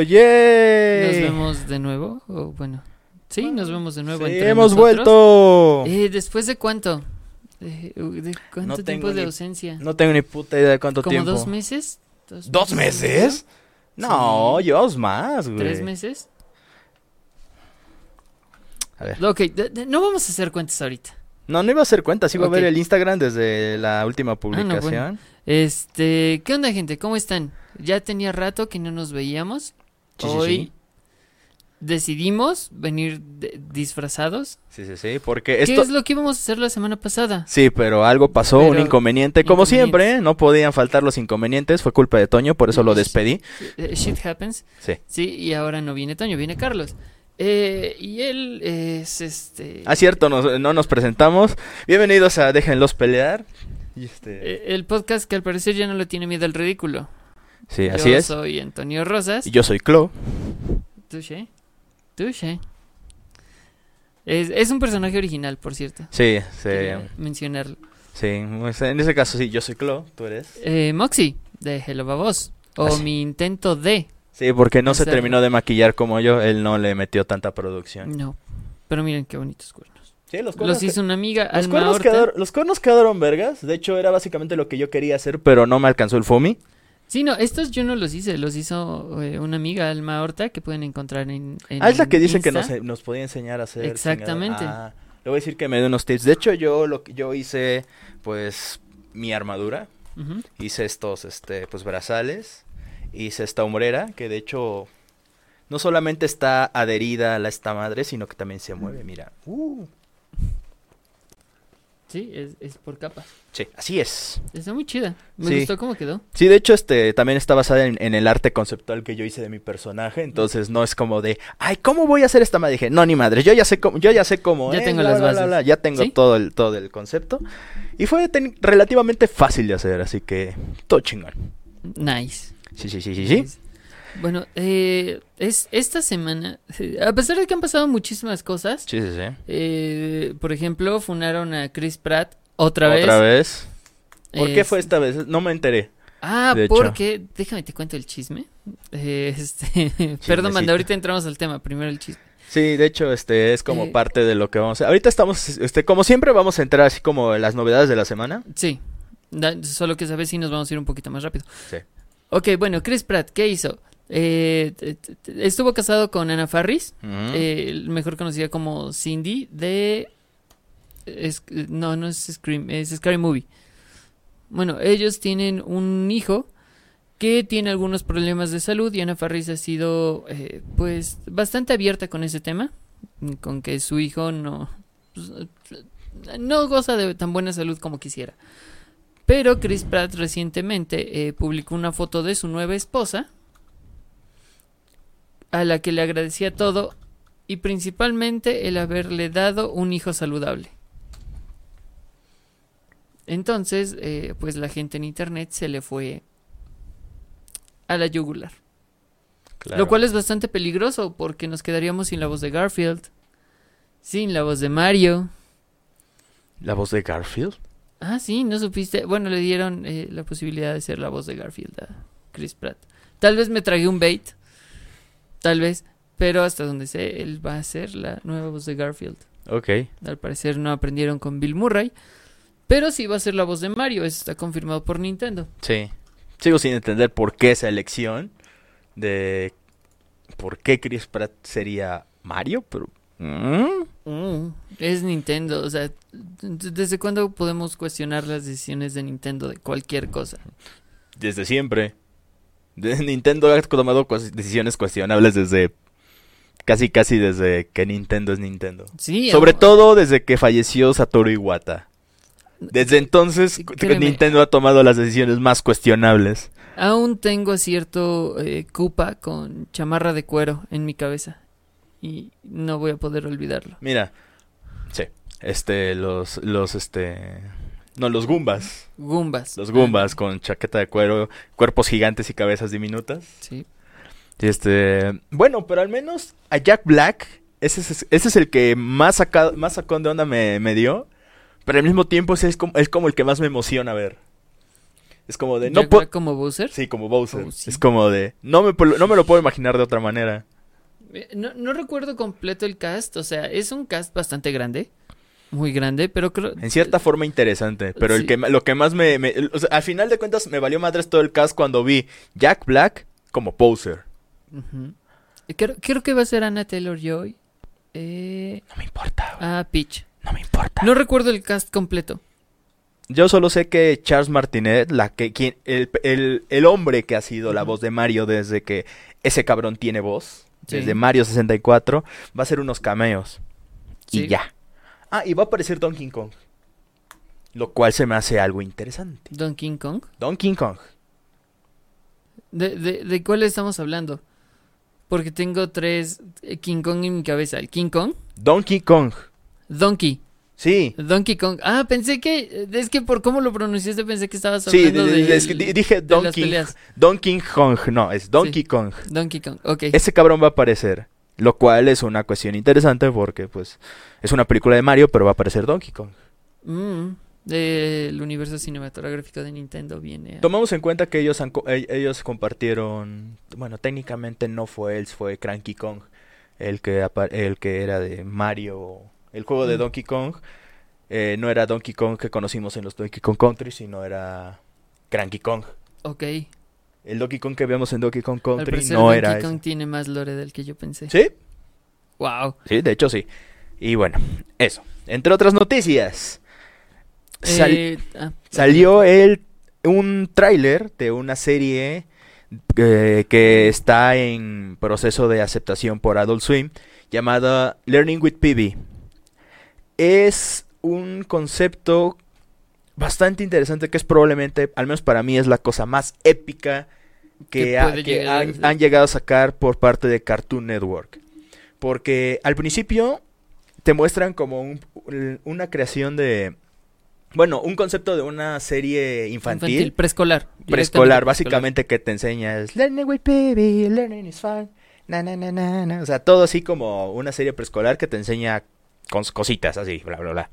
Y listo, ¿Nos ¡yay! vemos de nuevo? O bueno, sí, nos vemos de nuevo. Sí, entre hemos nosotros. vuelto. Eh, ¿Después de cuánto? Eh, ¿De cuánto No tiempo de ni- ausencia? No tengo ni puta idea de cuánto ¿Como tiempo. dos meses? ¿Dos meses? No, Sí. llevamos más, güey. ¿Tres meses? A ver. Ok, de- de- no vamos a hacer cuentas ahorita. No, no iba a hacer cuenta, sí iba. Ah, a ver el Instagram desde la última publicación. Este, ¿qué onda, gente? ¿Cómo están? Ya tenía rato que no nos veíamos. Sí, sí, Hoy sí. decidimos venir de- disfrazados. Sí, sí, sí, porque ¿Qué esto... es lo que íbamos a hacer la semana pasada? Sí, pero algo pasó, un Pero- inconveniente. Como siempre, ¿eh? no podían faltar los inconvenientes. Fue culpa de Toño, por eso lo despedí. Eh, Shit happens. Sí. Sí, y ahora no viene Toño, viene Carlos. Eh, y él es este. Ah, cierto, nos- no nos presentamos. Bienvenidos a Déjenlos pelear. Y este... eh, el podcast que al parecer ya no le tiene miedo al ridículo. Sí, así Yo es. soy Antonio Rosas. Y yo soy Clo. Touché. Touché. Es, es un personaje original, por cierto. Sí, sí. Mencionarlo. Sí, pues, en ese caso sí, yo soy Clo, tú eres. Eh, Moxie, de Hello Babos. O mi intento de. Sí, porque no se terminó de maquillar como yo, él no le metió tanta producción. No. Pero miren qué bonitos cuernos. Sí, los Los hizo una amiga, los Alma cuernos, quedaron, los cuernos quedaron vergas. De hecho, era básicamente lo que yo quería hacer, pero no me alcanzó el FUMI. Sí, no, estos yo no los hice, los hizo eh, una amiga, Alma Horta, que pueden encontrar en, en Ah, es la que dice que nos, nos podía enseñar a hacer. Exactamente. Ah, le voy a decir que me dé unos tips. De hecho, yo lo yo hice, pues, mi armadura. Hice estos, este, pues, brazales. Hice esta hombrera, que de hecho no solamente está adherida a la esta madre, sino que también se mueve, mira. Uh. Sí, es, es por capas. Sí, así es. Está muy chida. Me Sí. gustó cómo quedó. Sí, de hecho, este también está basada en, en el arte conceptual que yo hice de mi personaje. Entonces no es como de, ay, ¿cómo voy a hacer esta madre? Dije, no, ni madre, yo ya sé cómo, yo ya sé cómo. Ya es, tengo las bases. ya tengo ¿Sí? todo el, todo el concepto. Y fue relativamente fácil de hacer, así que todo chingón. Nice. Sí, sí, sí, sí, sí. Bueno, eh, es esta semana, a pesar de que han pasado muchísimas cosas, Sí, sí, sí. eh, por ejemplo, funaron a Chris Pratt otra vez. Otra vez. ¿Por qué fue esta vez? No me enteré. Ah, de hecho? porque, déjame te cuento el chisme. Eh, este, perdón, Manda, ahorita entramos al tema, primero el chisme. Sí, de hecho, este es como Eh. parte de lo que vamos a... Ahorita estamos, este, como siempre vamos a entrar así como en las novedades de la semana. Sí, da- solo que sabes si nos vamos a ir un poquito más rápido. Sí. Ok, bueno, Chris Pratt, ¿qué hizo? Eh, estuvo casado con Anna Farris, eh, mejor conocida como Cindy de... es- no, no es Scream, es Scary Movie. Bueno, ellos tienen un hijo que tiene algunos problemas de salud y Ana Farris ha sido eh, pues bastante abierta con ese tema, con que su hijo no pues, no goza de tan buena salud como quisiera. Pero Chris Pratt recientemente publicó una foto de su nueva esposa a la que le agradecía todo y principalmente el haberle dado un hijo saludable. Entonces, eh, pues la gente en internet se le fue a la yugular. Claro. Lo cual es bastante peligroso porque nos quedaríamos sin la voz de Garfield, sin la voz de Mario. ¿La voz de Garfield? Ah, sí, no supiste. Bueno, le dieron eh, la posibilidad de ser la voz de Garfield a Chris Pratt. Tal vez me tragué un bait, tal vez, pero hasta donde sé, él va a ser la nueva voz de Garfield. Ok. Al parecer no aprendieron con Bill Murray, pero sí va a ser la voz de Mario, eso está confirmado por Nintendo. Sí. Sigo sin entender por qué esa elección de por qué Chris Pratt sería Mario, pero ¿Mm? Mm, es Nintendo, o sea, ¿desde cuándo podemos cuestionar las decisiones de Nintendo de cualquier cosa? desde siempre. Nintendo ha tomado decisiones cuestionables desde casi casi desde que Nintendo es Nintendo. Sí, Sobre todo desde que falleció Satoru Iwata. Desde entonces Créeme. Nintendo ha tomado las decisiones más cuestionables. Aún tengo cierto eh, Koopa con chamarra de cuero en mi cabeza y no voy a poder olvidarlo. Mira, sí, este, los, los, este, no, los Goombas, Goombas. los Goombas con chaqueta de cuero, cuerpos gigantes y cabezas diminutas. Sí. Este, bueno, pero al menos a Jack Black, ese es, ese es el que más, saca, más sacón de onda me, me dio, pero al mismo tiempo ese es como, es como el que más me emociona ver. Es como de, Jack no. Black como Bowser. Sí, como Bowser. Oh, sí. Es como de, no me, no me lo puedo imaginar de otra manera. Eh, No, no recuerdo completo el cast, o sea, es un cast bastante grande, muy grande, pero creo... En cierta forma interesante, pero el que lo que más me, me- o sea, al final de cuentas me valió madres todo el cast cuando vi Jack Black como Bowser. Ujú. Creo, creo que va a ser Anna Taylor-Joy. Eh, No me importa, güey, ah, Peach. no me importa. No recuerdo el cast completo. Yo solo sé que Charles Martinet, la que quien, el, el- el hombre que ha sido la voz de Mario desde que ese cabrón tiene voz, Sí. desde Mario 64, va a hacer unos cameos. Sí. Y ya. Ah, y va a aparecer Donkey Kong. Lo cual se me hace algo interesante. Donkey Kong. Donkey Kong. ¿De, de, de cuál estamos hablando? Porque tengo tres eh, King Kong en mi cabeza. El King Kong, Donkey Kong. Donkey, Sí. Donkey Kong. Ah, pensé que, es que por cómo lo pronunciaste pensé que estabas Sí, hablando de- de, de- es que di- dije Donkey, peleas. Donkey Kong, no, es Donkey Kong. Donkey Kong, ok. Ese cabrón va a aparecer, lo cual es una cuestión interesante porque pues es una película de Mario, pero va a aparecer Donkey Kong. Mm, del universo cinematográfico de Nintendo viene. a- Tomamos en cuenta que ellos han co- e- ellos compartieron, bueno, técnicamente no fue él, fue Cranky Kong, el que el que era de Mario, el juego de Mm. Donkey Kong. eh, no era Donkey Kong que conocimos en los Donkey Kong Country, sino era Cranky Kong. Ok. El Donkey Kong que vemos en Donkey Kong Country parecer no Donkey era ese. Kong tiene más lore del que yo pensé. ¿Sí? Wow. Sí, de hecho sí. Y bueno, eso. Entre otras noticias, sal- Eh, ah, salió el un tráiler de una serie eh, que está en proceso de aceptación por Adult Swim llamada Learning with PB. Es un concepto bastante interesante que es probablemente, al menos para mí, es la cosa más épica que, ha- han, llegado a sacar por parte de Cartoon Network. Porque al principio te muestran como un- un- una creación de... Bueno, un concepto de una serie infantil, infantil, preescolar. preescolar, básicamente que te enseña es Learning with baby, learning is fun, na, na, na, na, na". O sea, todo así como una serie preescolar que te enseña cos- cositas así, bla, bla, bla.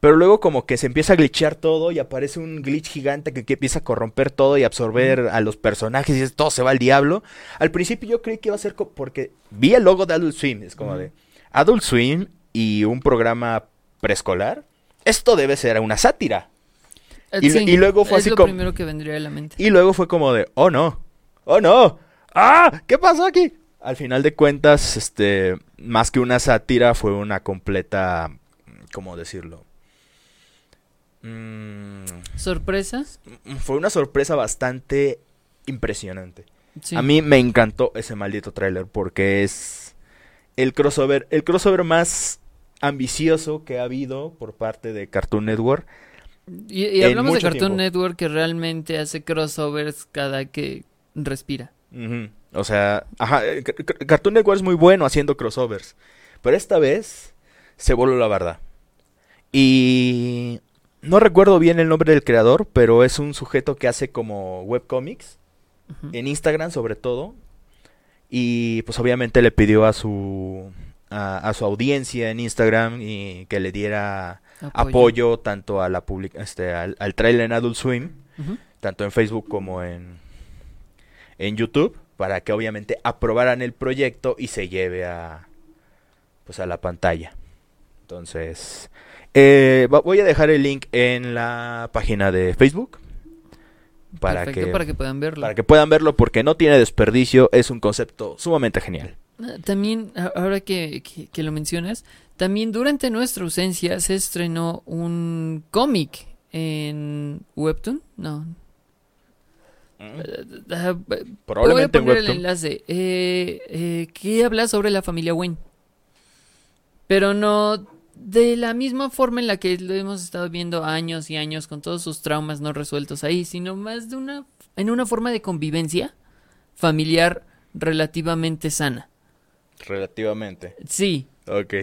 Pero luego como que se empieza a glitchear todo y aparece un glitch gigante que, que empieza a corromper todo y absorber a los personajes y todo se va al diablo. Al principio yo creí que iba a ser porque vi el logo de Adult Swim, es como de Adult Swim y un programa preescolar. Esto debe ser una sátira. Eh, Y- y luego fue es así lo como- primero que vendría a la mente. Y luego fue como de, oh no, oh no, ah, ¿qué pasó aquí? Al final de cuentas, este, más que una sátira, fue una completa, ¿cómo decirlo? Mm, ¿Sorpresa? fue una sorpresa bastante impresionante. Sí. A mí me encantó ese maldito tráiler porque es el crossover, el crossover más ambicioso que ha habido por parte de Cartoon Network. Y, hablamos de Cartoon tiempo. Network que realmente hace crossovers cada que respira. O sea, ajá, eh, Ca- Ca- Cartoon Network es muy bueno haciendo crossovers. Pero esta vez se voló la verdad. Y no recuerdo bien el nombre del creador, pero es un sujeto que hace como webcomics, en Instagram sobre todo. Y pues obviamente le pidió a su a, a su audiencia en Instagram y que le diera apoyo, tanto a la public este al, al trailer en Adult Swim tanto en Facebook como en, en YouTube, para que obviamente aprobaran el proyecto y se lleve a, pues a la pantalla. Entonces, eh, voy a dejar el link en la página de Facebook para Perfecto, que, para que puedan verlo. para que puedan verlo porque no tiene desperdicio, es un concepto sumamente genial. Ah, También, ahora que, que- que lo mencionas, también durante nuestra ausencia se estrenó un cómic en Webtoon. No. Ah, voy a Probablemente en poner el enlace. Eh, eh, que habla sobre la familia Wayne. Pero no de la misma forma en la que lo hemos estado viendo años y años con todos sus traumas no resueltos ahí, sino más de una en una forma de convivencia familiar relativamente sana. Relativamente. Sí, Ok.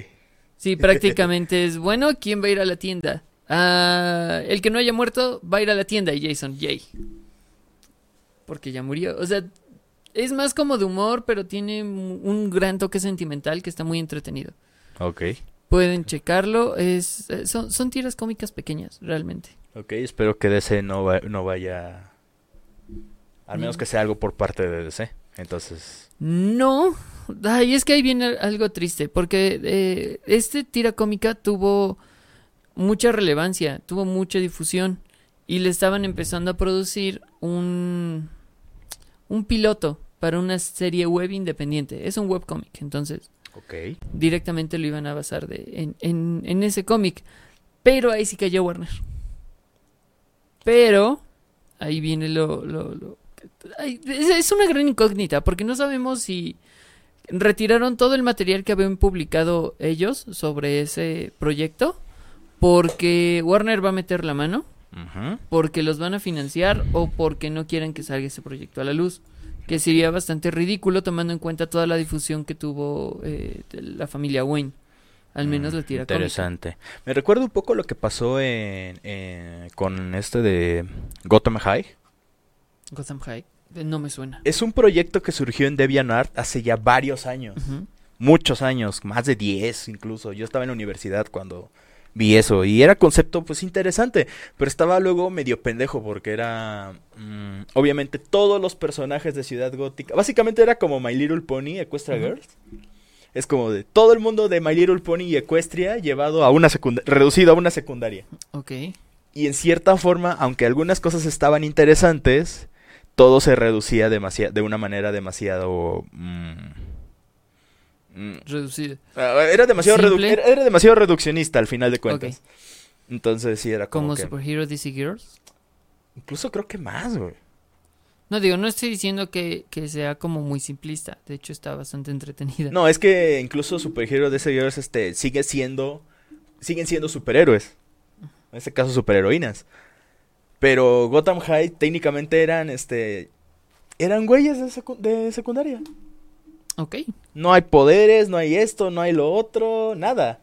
sí, prácticamente es bueno, ¿quién va a ir a la tienda? Ah, el que no haya muerto va a ir a la tienda y Jason, yay. Porque ya murió. O sea, es más como de humor, pero tiene un un gran toque sentimental que está muy entretenido. Ok. Pueden checarlo, es, eh, son, son tiras cómicas pequeñas, realmente. Ok, espero que DC no, va- no vaya... Al menos Mm. que sea algo por parte de DC. Entonces... No, ay, es que ahí viene algo triste, porque eh, este tira cómica tuvo mucha relevancia, tuvo mucha difusión y le estaban empezando a producir un un piloto para una serie web independiente. Es un webcómic, entonces Directamente lo iban a basar de, en, en, en ese cómic. Pero ahí sí cayó Warner. Pero ahí viene lo... lo, lo- es, es una gran incógnita porque no sabemos si retiraron todo el material que habían publicado ellos sobre ese proyecto porque Warner va a meter la mano, porque los van a financiar o porque no quieren que salga ese proyecto a la luz. Que sería bastante ridículo tomando en cuenta toda la difusión que tuvo eh, la familia Wayne. Al menos la tira cómica. Interesante. Me recuerda un poco lo que pasó en, en- con este de Gotham High. Gotham High. eh, No me suena. Es un proyecto que surgió en DeviantArt hace ya varios años. Muchos años, más de 10 incluso. Yo estaba en la universidad cuando vi eso y era concepto pues interesante, pero estaba luego medio pendejo porque era mm, obviamente todos los personajes de Ciudad Gótica. Básicamente era como My Little Pony, Equestria. Girls. Es como de todo el mundo de My Little Pony y Equestria llevado a una secundaria, reducido a una secundaria. Ok. Y en cierta forma, aunque algunas cosas estaban interesantes, todo se reducía demasiado, de una manera demasiado... mm, mm, Reducido. ah, era, demasiado redu- era, era demasiado reduccionista al final de cuentas. Ok. Entonces sí, era como, Como que... Superhero DC Girls. Incluso creo que más, güey. No digo, no estoy diciendo que, que sea como muy simplista. De hecho, está bastante entretenida. No, es que incluso superhéroes de ese Girls, este, sigue siendo... Siguen siendo superhéroes. En este caso, superheroínas. Pero Gotham High técnicamente eran, este... Eran güeyes de, secu- de secundaria. Ok. No hay poderes, no hay esto, no hay lo otro, nada.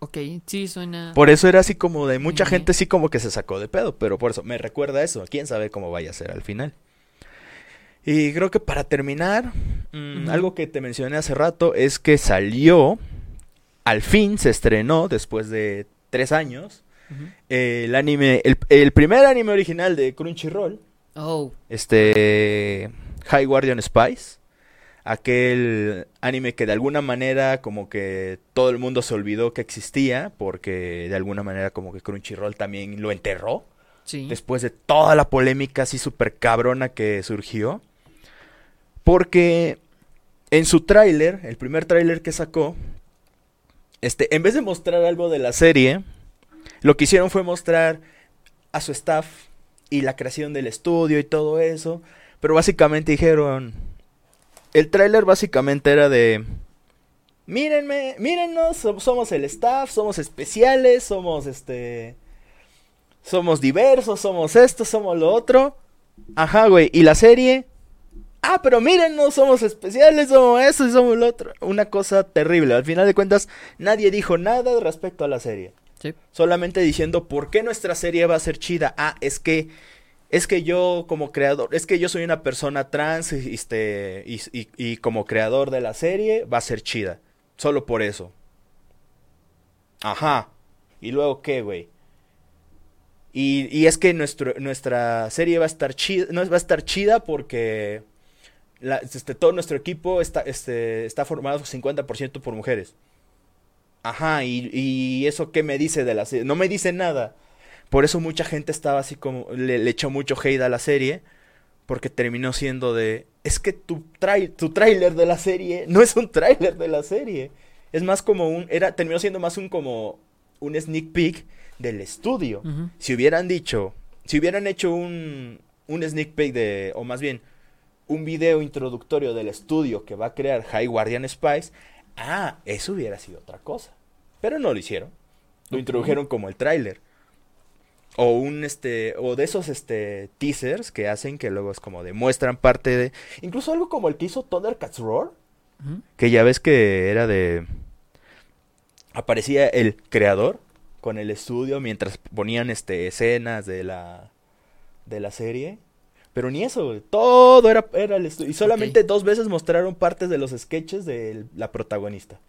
Ok. Sí, suena. Por eso era así como de mucha gente sí como que se sacó de pedo, pero por eso me recuerda eso. Quién sabe cómo vaya a ser al final. Y creo que para terminar, mm, algo que te mencioné hace rato es que salió, al fin se estrenó después de tres años, Ujú. el anime, el, el primer anime original de Crunchyroll, Oh. este High Guardian Spice, aquel anime que de alguna manera como que todo el mundo se olvidó que existía porque de alguna manera como que Crunchyroll también lo enterró Sí. después de toda la polémica así súper cabrona que surgió porque en su tráiler, el primer tráiler que sacó, este, en vez de mostrar algo de la serie, lo que hicieron fue mostrar a su staff y la creación del estudio y todo eso. Pero básicamente dijeron, el tráiler básicamente era de, mírenme, mírennos, so- somos el staff, somos especiales, somos este, somos diversos, somos esto, somos lo otro. Ajá, güey, y la serie, ah, pero mírennos, somos especiales, somos eso y somos lo otro. Una cosa terrible. Al final de cuentas, nadie dijo nada respecto a la serie. Sí. Solamente diciendo por qué nuestra serie va a ser chida. Ah, es que es que yo como creador, es que yo soy una persona trans y, este, y, y- y como creador de la serie va a ser chida. Solo por eso. Ajá. ¿Y luego qué, güey? Y, y es que nuestro, nuestra serie va a estar chida, no, va a estar chida porque este, todo nuestro equipo está, este, está formado 50% por mujeres. Ajá, y, y eso qué me dice de la serie? No me dice nada. Por eso mucha gente estaba así como, le, le echó mucho hate a la serie, porque terminó siendo de, es que tu, trai tu tráiler de la serie no es un tráiler de la serie. Es más como un, era, terminó siendo más un como un sneak peek del estudio. Si hubieran dicho, si hubieran hecho un, un sneak peek de, o más bien, un video introductorio del estudio que va a crear High Guardian Spice, ah, eso hubiera sido otra cosa. Pero no lo hicieron. Lo introdujeron como el tráiler. O un este, o de esos este teasers que hacen que luego es como demuestran parte de. Incluso algo como el que hizo Thundercats Roar. Que ya ves que era de. Aparecía el creador con el estudio mientras ponían este escenas de la. de la serie. Pero ni eso, todo era, era el estudio. Y solamente dos veces mostraron partes de los sketches de la protagonista.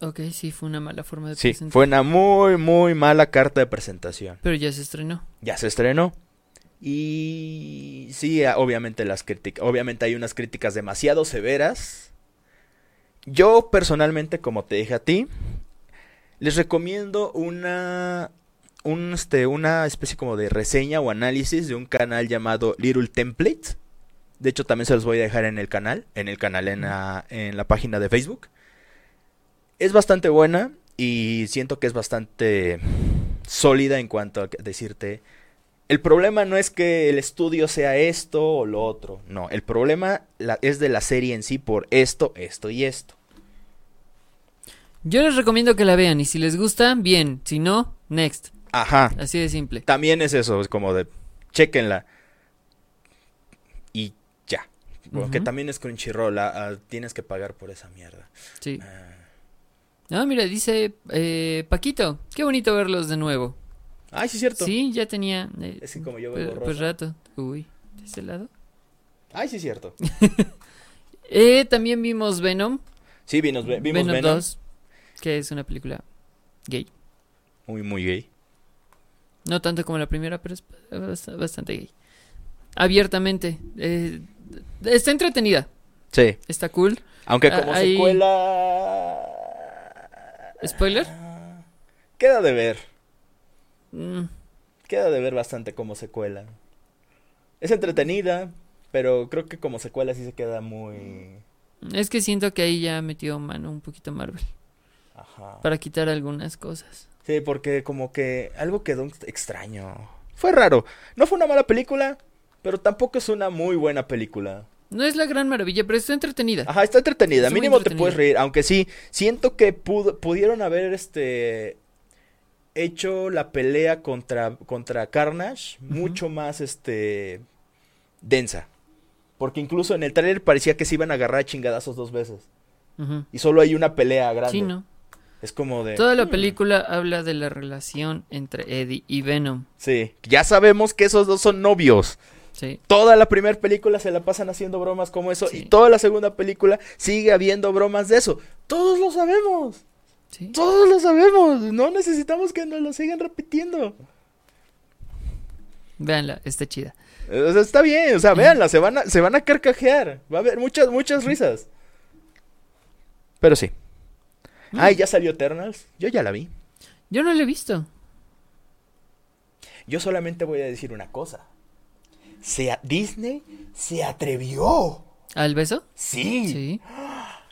Ok, sí, fue una mala forma de Sí, presentar. fue una muy, muy mala carta de presentación. Pero ya se estrenó. Ya se estrenó. Y sí, a- obviamente las críticas, obviamente hay unas críticas demasiado severas. Yo personalmente, como te dije a ti, les recomiendo una un, este, una especie como de reseña o análisis de un canal llamado Little Template. De hecho, también se los voy a dejar en el canal, en el canal en la, en la página de Facebook. Es bastante buena y siento que es bastante sólida en cuanto a decirte el problema no es que el estudio sea esto o lo otro, no, el problema la- es de la serie en sí por esto, esto y esto. Yo les recomiendo que la vean y si les gusta, bien. Si no, next. Ajá, Así de simple. también es eso, es como de chequenla y ya. Porque también es Crunchyroll, ah, ah, tienes que pagar por esa mierda. Sí. Ah. Ah, mira, dice eh, Paquito. Qué bonito verlos de nuevo. Ay, sí es cierto. Sí, ya tenía. eh, Es que como yo veo pues, pues rato. Uy, de ese lado. Ay, sí es cierto. Eh, también vimos Venom. Sí, vimos, vimos Venom, Venom. 2. Que es una película gay. Muy, muy gay. No tanto como la primera, pero es bast- bastante gay. Abiertamente. eh, está entretenida. Sí, Está cool. aunque Ah, como ahí- secuela... ¿Spoiler? Ah, Queda de ver. Mm, Queda de ver bastante como secuela. Es entretenida, pero creo que como secuela sí se queda muy... es que siento que ahí ya metió mano un poquito Marvel. Ajá. Para quitar algunas cosas. Sí, porque como que algo quedó extraño. Fue raro. No fue una mala película, pero tampoco es una muy buena película. No es la gran maravilla, pero está entretenida. Ajá, está entretenida. Está Mínimo te puedes reír. Aunque sí, siento que pudo- pudieron haber este hecho la pelea contra, contra Carnage mucho más este densa. Porque incluso en el trailer parecía que se iban a agarrar chingadazos dos veces. Y solo hay una pelea grande. Sí, ¿no? Es como de. Toda la "Hmm". película habla de la relación entre Eddie y Venom. Sí. Ya sabemos que esos dos son novios. Sí. Toda la primera película se la pasan haciendo bromas como eso. Sí. Y toda la segunda película sigue habiendo bromas de eso. Todos lo sabemos. Sí. Todos lo sabemos. No necesitamos que nos lo sigan repitiendo. Véanla, está chida. O sea, está bien. O sea, véanla. Se van a, se van a carcajear. Va a haber muchas, muchas risas. Pero sí. Mm. Ay, ya salió Eternals. Yo ya la vi. Yo no la he visto. Yo solamente voy a decir una cosa. Se a- Disney se atrevió. ¿Al beso? Sí. Sí.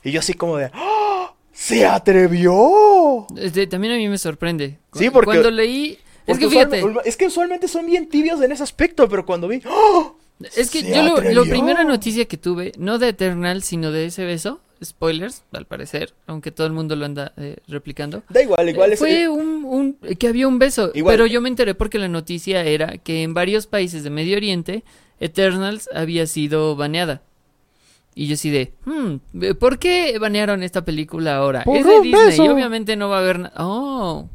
Y yo así como de... ¡Ah! ¡Se atrevió! Este, también a mí me sorprende. Sí, porque- Cuando leí... Es que fíjate, es que usualmente son bien tibios en ese aspecto, pero cuando vi... ¡Ah! es que yo lo, primera noticia que tuve, no de Eternal, sino de ese beso, spoilers, al parecer, aunque todo el mundo lo anda eh, replicando. Da igual, igual Eh, es... Fue un, un- que había un beso, Igual. pero yo me enteré porque la noticia era que en varios países de Medio Oriente Eternals había sido baneada. Y yo así de, hmm, ¿por qué banearon esta película ahora? Por es de Disney beso. y obviamente no va a haber nada. Oh,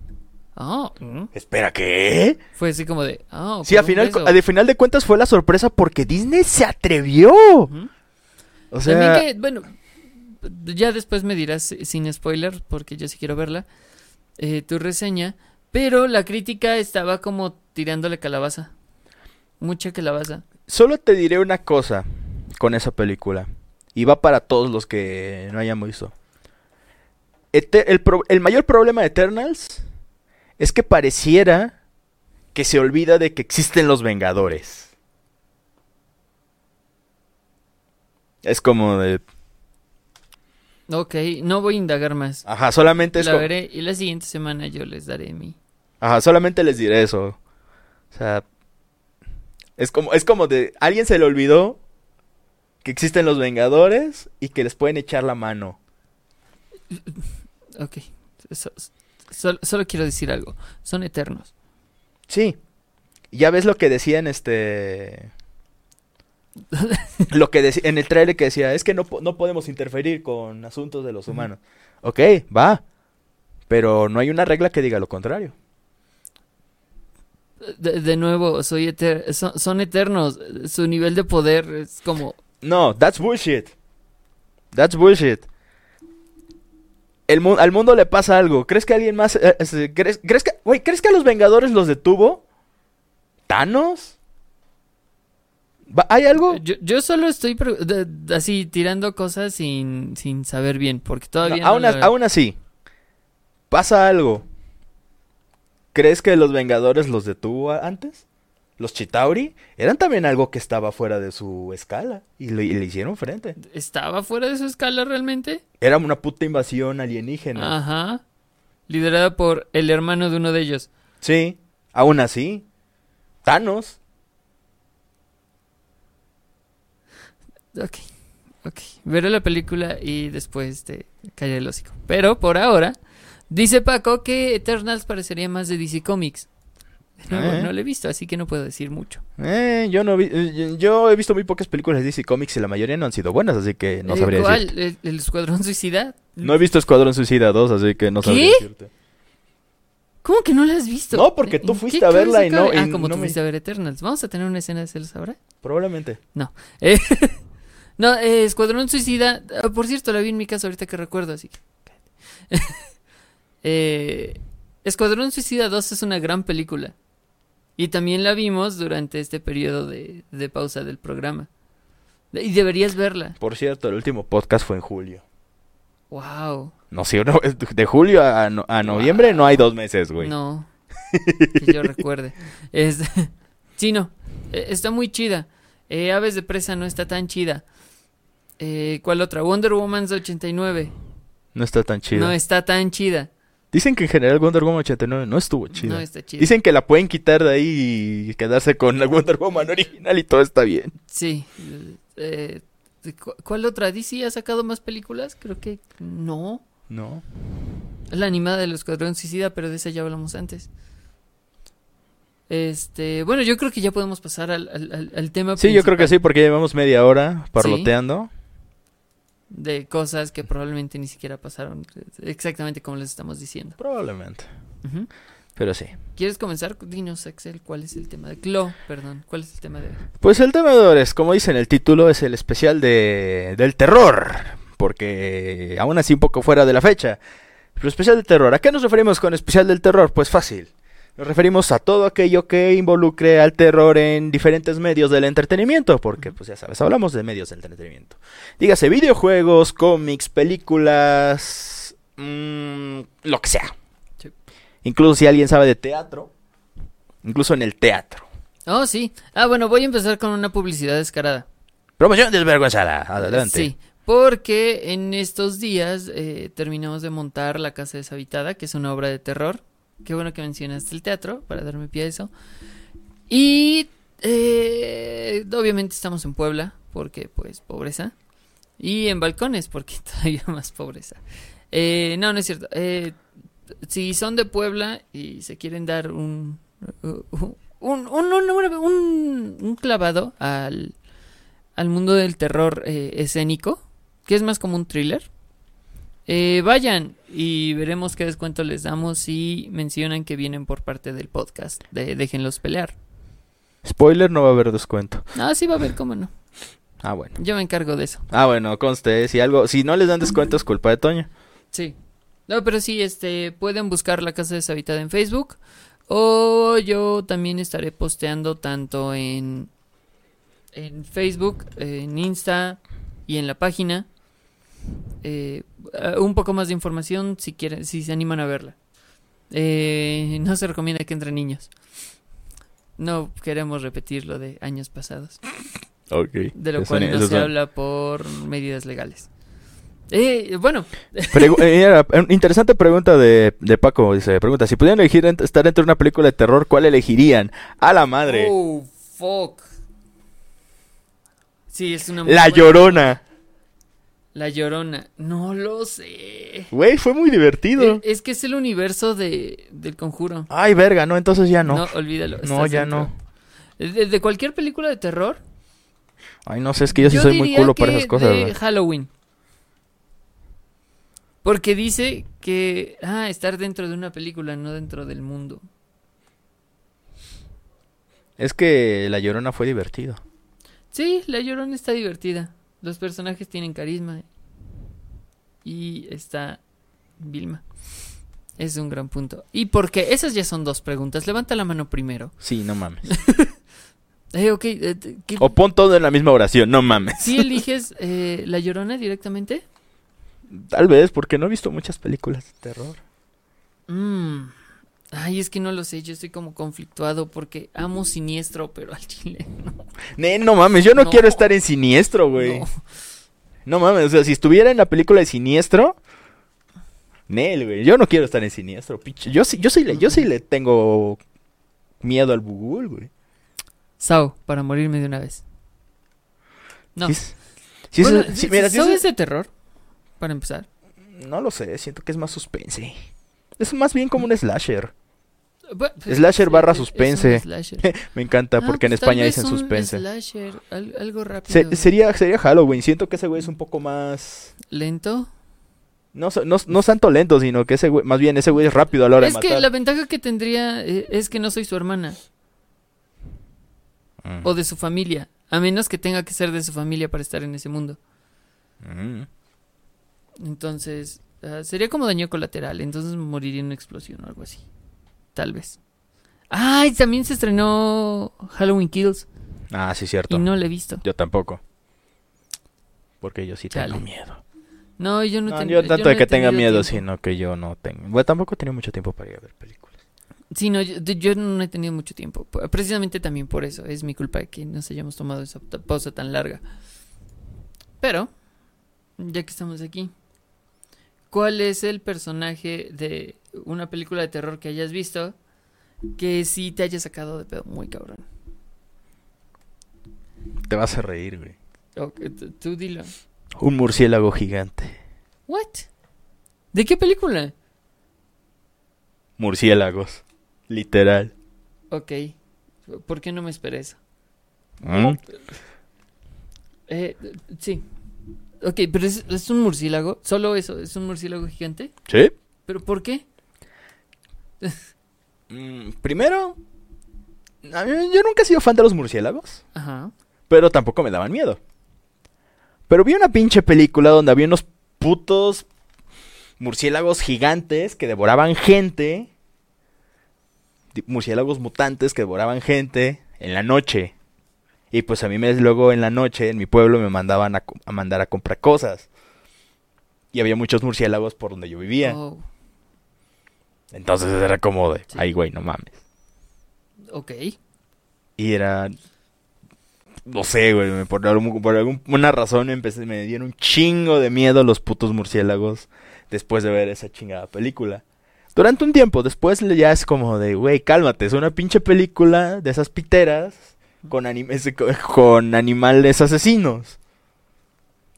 oh, mm. Espera, ¿qué? fue así como de, oh, Sí, a final, a final de cuentas fue la sorpresa porque Disney se atrevió. Ujú. O sea, que, bueno, ya después me dirás sin spoiler, porque yo sí quiero verla, eh, tu reseña, pero la crítica estaba como tirándole calabaza. Mucha calabaza. solo te diré una cosa con esa película. Y va para todos los que no hayan visto. El, el mayor problema de Eternals es que pareciera que se olvida de que existen los Vengadores. Es como de... Ok, no voy a indagar más. Ajá, solamente es La como- veré y la siguiente semana yo les daré mi... Ajá, solamente les diré eso. O sea, es como, es como de, alguien se le olvidó que existen los Vengadores y que les pueden echar la mano. Ok, so- so- solo quiero decir algo. Son eternos. Sí. Ya ves lo que decían este lo que decía en el trailer que decía, es que no, no podemos interferir con asuntos de los humanos. Ok, va. Pero no hay una regla que diga lo contrario. De, de nuevo, soy eter- son, son eternos. Su nivel de poder es como... No, that's bullshit. That's bullshit. el mu- al mundo le pasa algo. ¿Crees que alguien más... eh, eh, ¿crees, crees que... Güey, ¿crees que a los Vengadores los detuvo? ¿Thanos? ¿Hay algo? Yo, yo solo estoy así tirando cosas sin, sin saber bien, porque todavía No, aún, aún así, pasa algo. ¿Crees que los Vengadores los detuvo antes? Los Chitauri eran también algo que estaba fuera de su escala y le, y le hicieron frente. ¿Estaba fuera de su escala realmente? Era una puta invasión alienígena. Ajá. Liderada por el hermano de uno de ellos. Sí, aún así. Thanos. Ok, ok. Veré la película y después te callaré el hocico. Pero por ahora, dice Paco que Eternals parecería más de DC Comics. No, Eh. no lo he visto, así que no puedo decir mucho. Eh, yo no vi, eh, yo- yo he visto muy pocas películas de DC Comics y la mayoría no han sido buenas, así que no Eh, sabría ¿Cuál? decirte. ¿El, el Escuadrón Suicida? No he visto Escuadrón Suicida 2, así que no ¿Qué? sabría decirte. ¿Cómo que no la has visto? No, porque tú ¿En fuiste a verla y no- y Ah, como no tú me- fuiste a ver Eternals. ¿Vamos a tener una escena de celos ahora? Probablemente. Eh, no, eh, Escuadrón Suicida. ah, por cierto, la vi en mi casa ahorita que recuerdo, así que. Eh, Escuadrón Suicida 2 es una gran película. Y también la vimos durante este periodo de, de pausa del programa. Y deberías verla. Por cierto, el último podcast fue en julio. Wow. No sé, no, de julio a, no- a noviembre no hay dos meses, güey. No. Que yo recuerde. Es, sí, no. eh, Está muy chida. Eh, Aves de presa no está tan chida. Eh, ¿Cuál otra? Wonder Woman's 89. No está tan chido. No está tan chida. Dicen que en general Wonder Woman 89 no estuvo chido. No está chida. Dicen que la pueden quitar de ahí y quedarse con la Wonder Woman original y todo está bien. Sí. eh, ¿cu- ¿Cuál otra? ¿DC ha sacado más películas? Creo que no. No. La animada del Escuadrón Suicida, pero de esa ya hablamos antes. Este, bueno, yo creo que ya podemos pasar al, al- al- al tema Sí, yo creo que sí, porque ya llevamos media hora parloteando. De cosas que probablemente ni siquiera pasaron exactamente como les estamos diciendo. Probablemente. Pero sí. ¿Quieres comenzar? Dinos, Axel, ¿cuál es el tema de Clo? Perdón, ¿cuál es el tema de Pues el tema de ahora es, como dice en el título, es el especial de, del terror. Porque aún así un poco fuera de la fecha. Pero especial del terror. ¿A qué nos referimos con especial del terror? Pues fácil. Nos referimos a todo aquello que involucre al terror en diferentes medios del entretenimiento. Porque, pues ya sabes, hablamos de medios del entretenimiento. Dígase videojuegos, cómics, películas, mm, lo que sea. Sí. Incluso si alguien sabe de teatro. Incluso en el teatro. Oh, sí. Ah, bueno, voy a empezar con una publicidad descarada. Promoción desvergonzada. Adelante. Sí, porque en estos días eh, terminamos de montar La Casa Deshabitada, que es una obra de terror. Qué bueno que mencionaste el teatro, para darme pie a eso. Y eh, obviamente estamos en Puebla, porque pues pobreza. Y en balcones, porque todavía más pobreza. Eh, no, no es cierto. Eh, si son de Puebla y se quieren dar un, un, un, un, un- clavado al, al mundo del terror eh, escénico, que es más como un thriller, eh, vayan y veremos qué descuento les damos si mencionan que vienen por parte del podcast de Déjenlos pelear. Spoiler, no va a haber descuento. Ah, sí va a haber, cómo no. Ah, bueno. Yo me encargo de eso. Ah, bueno, conste, si algo, si no les dan descuento es culpa de Toño. Sí. No, pero sí, este, pueden buscar la casa deshabitada en Facebook. O yo también estaré posteando tanto en, en Facebook, en Insta y en la página. Eh, un poco más de información si quieren, si se animan a verla. Eh, no se recomienda que entren niños. No queremos repetir lo de años pasados. De lo Eso cual no se son- habla por medidas legales. Eh, bueno, Pregu- eh, interesante pregunta de, de Paco. Dice, pregunta, si pudieran elegir ent- estar dentro de una película de terror, ¿cuál elegirían? A la madre. Oh, fuck. Sí, es una muy la buena- Llorona. La Llorona. No lo sé. Güey, fue muy divertido. Eh, Es que es el universo de, del conjuro. Ay, verga, no, entonces ya no. No, olvídalo. No, ya dentro. no. De, de cualquier película de terror. Ay, no sé, es que yo sí soy muy culo para esas cosas. De. Halloween. Porque dice que. Ah, estar dentro de una película, no dentro del mundo. Es que La Llorona fue divertido. Sí, La Llorona está divertida. Los personajes tienen carisma. Y está Vilma. Es un gran punto. ¿Y por qué? Esas ya son dos preguntas. Levanta la mano primero. Sí, no mames. Eh, eh, t- ¿qué- O pon todo en la misma oración, no mames. ¿Sí eliges eh, La Llorona directamente? Tal vez, porque no he visto muchas películas de terror. Mm. Ay, es que no lo sé. Yo estoy como conflictuado porque amo Siniestro, pero al chile Ne, no mames, yo no, No. quiero estar en Siniestro, güey. no. No. mames, o sea, si estuviera en la película de Siniestro... Nel, güey, yo no quiero estar en Siniestro, pinche. Yo sí, yo sí, le, yo sí le tengo miedo al bugul, güey. Sao, para morirme de una vez. No. Sí es- Bueno, mira, Saw es- es de terror, para empezar. No lo sé, siento que es más suspense. Es más bien como un slasher. Pues, Slasher sí, barra es- es suspense. slasher. Me encanta Ah, porque en pues España dicen suspense. Slasher, al- algo rápido. Se- sería, sería Halloween. Siento que ese güey es un poco más. Lento. No, no, no es tanto lento, sino que ese güey. Más bien, ese güey es rápido a la hora Es de que matar. la ventaja que tendría eh, es que no soy su hermana Mm. o de su familia. A menos que tenga que ser de su familia para estar en ese mundo. Mm. Entonces, ah, sería como daño colateral. Entonces moriría en una explosión o algo así. Tal vez. ¡Ay! También se estrenó Halloween Kills. Ah, sí, cierto. Y no la he visto. Yo tampoco. Porque yo sí tengo miedo. No, yo no, No, ten- yo tanto no de que tenga miedo, tiempo. sino que yo no tengo. Bueno, tampoco he tenido mucho tiempo para ir a ver películas. Sí, no, yo, yo no he tenido mucho tiempo. Precisamente también por eso. Es mi culpa que nos hayamos tomado esa pausa tan larga. Pero, ya que estamos aquí, ¿cuál es el personaje de una película de terror que hayas visto que sí te haya sacado de pedo muy cabrón? Te vas a reír, güey. Tú dilo. Un murciélago gigante. ¿What? ¿De qué película? Murciélagos. Literal. Ok. ¿Por qué no me esperé eso? ¿Mm? Eh, sí. Ok, pero es, es un murciélago. Solo eso, es un murciélago gigante. ¿Sí? ¿Pero por qué? Mm, primero, a mí- yo nunca he sido fan de los murciélagos, Ajá. pero tampoco me daban miedo. Pero vi una pinche película donde había unos putos murciélagos gigantes que devoraban gente. Murciélagos mutantes que devoraban gente en la noche. Y pues a mí me luego en la noche en mi pueblo me mandaban a mandar a comprar cosas. Y había muchos murciélagos por donde yo vivía. Oh, Entonces era como de, Sí. ay güey, no mames. ok. Y era. No sé, güey. Por, algún- por alguna razón empecé, me dieron un chingo de miedo los putos murciélagos después de ver esa chingada película. Durante un tiempo, después ya es como de, güey, cálmate, es una pinche película de esas piteras con, anim- con animales asesinos.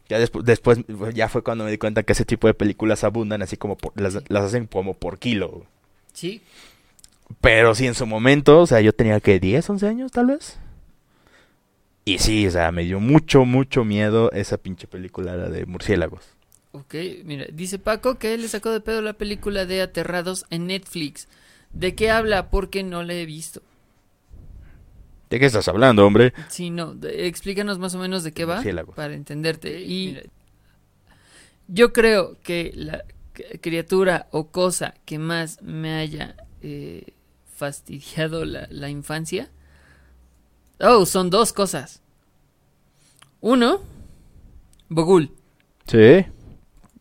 Ya después, después, ya fue cuando me di cuenta que ese tipo de películas abundan así como por- las, las hacen como por kilo. Sí. Pero sí, en su momento, o sea, yo tenía que 10, 11 años, tal vez. Y sí, o sea, me dio mucho, mucho miedo esa pinche película la de murciélagos. Ok, mira, dice Paco que él le sacó de pedo la película de Aterrados en Netflix. ¿De qué habla? Porque no la he visto. ¿De qué estás hablando, hombre? Sí, no, de- explícanos más o menos de qué va Murciélagos. para entenderte. Y yo creo que la criatura o cosa que más me haya eh, fastidiado la, la infancia. Oh, son dos cosas. Uno, Bogul, Sí. de,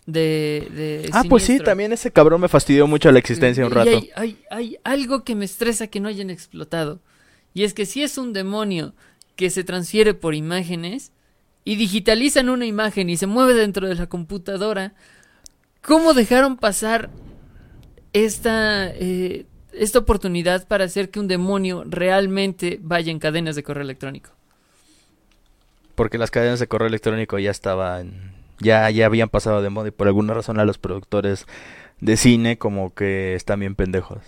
de Ah, pues sí, también ese cabrón me fastidió mucho la existencia un Y rato. hay, hay- hay algo que me estresa que no hayan explotado. Y es que si es un demonio que se transfiere por imágenes y digitalizan una imagen y se mueve dentro de la computadora, ¿cómo dejaron pasar esta, eh, esta oportunidad para hacer que un demonio realmente vaya en cadenas de correo electrónico? Porque las cadenas de correo electrónico ya estaban. Ya, ya habían pasado de moda y por alguna razón a los productores de cine como que están bien pendejos.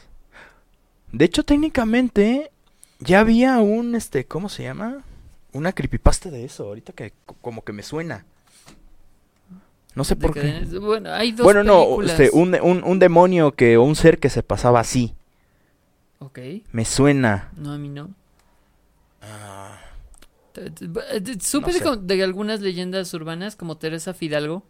De hecho, técnicamente ya había un este, ¿cómo se llama? Una creepypasta de eso, ahorita que co- como que me suena. No sé por qué. Bueno, hay dos Bueno, no, este, un, un, un demonio que o un ser que se pasaba así. Ok, Me suena. no, a mí no. Ah, eh, Supe No sé. de, algunas leyendas urbanas como Teresa Fidalgo.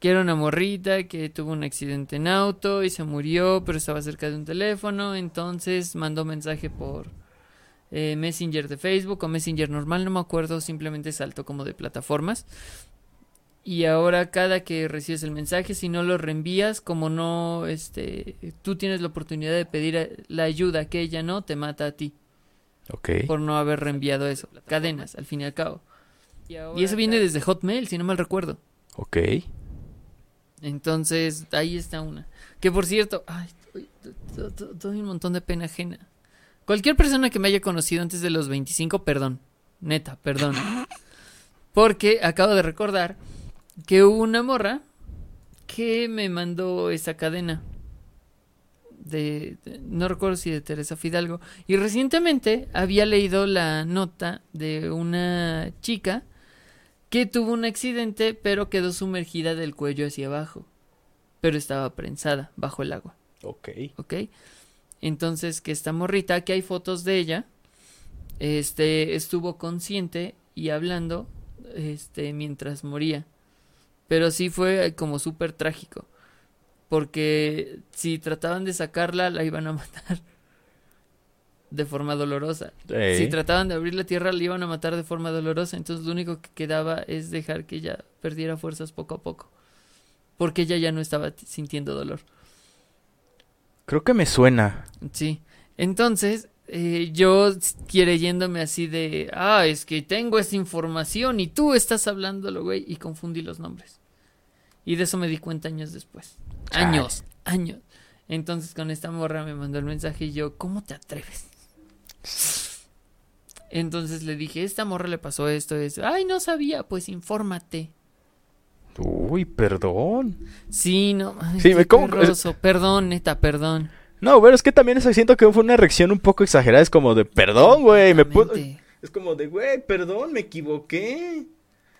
Que era una morrita que tuvo un accidente en auto y se murió, pero estaba cerca de un teléfono, entonces mandó mensaje por eh, Messenger de Facebook o Messenger normal, no me acuerdo, simplemente saltó como de plataformas. Y ahora cada que recibes el mensaje, si no lo reenvías, como no, este, tú tienes la oportunidad de pedir a- la ayuda que ella no, te mata a ti Ok. por no haber reenviado eso. Cadenas, al fin y al cabo. Y eso viene desde Hotmail, si no mal recuerdo. Ok. Entonces, ahí está una. Que por cierto, ay, doy- un montón de pena ajena. Cualquier persona que me haya conocido antes de los 25, perdón. Neta, perdón. Porque acabo de recordar que hubo una morra que me mandó esa cadena. De, de- no recuerdo si de Teresa Fidalgo. Y recientemente había leído la nota de una chica que tuvo un accidente pero quedó sumergida del cuello hacia abajo. Pero estaba prensada bajo el agua, Ok. ¿ok? Entonces que esta morrita, que hay fotos de ella, este, estuvo consciente y hablando, este, mientras moría. Pero sí fue como súper trágico. Porque si trataban de sacarla, la iban a matar. De forma dolorosa. Si trataban de abrir la tierra, la iban a matar de forma dolorosa. Entonces lo único que quedaba es dejar que ella perdiera fuerzas poco a poco. Porque ella ya no estaba sintiendo dolor. Creo que me suena. Sí. Entonces, eh, yo creyéndome así de, ah, es que tengo esta información y tú estás hablándolo, güey, y confundí los nombres. Y de eso me di cuenta años después. Años, años. Entonces con esta morra me mandó el mensaje y yo, ¿cómo te atreves? Entonces le dije, esta morra le pasó esto, eso. Ay, no sabía, pues infórmate. Uy, perdón. Sí, no. Sí, me- ¿cómo- perroso. Perdón, neta, perdón. No, pero es que también eso siento que fue una reacción un poco exagerada. Es como de, perdón, güey. Me. Es como de, güey, perdón, me equivoqué.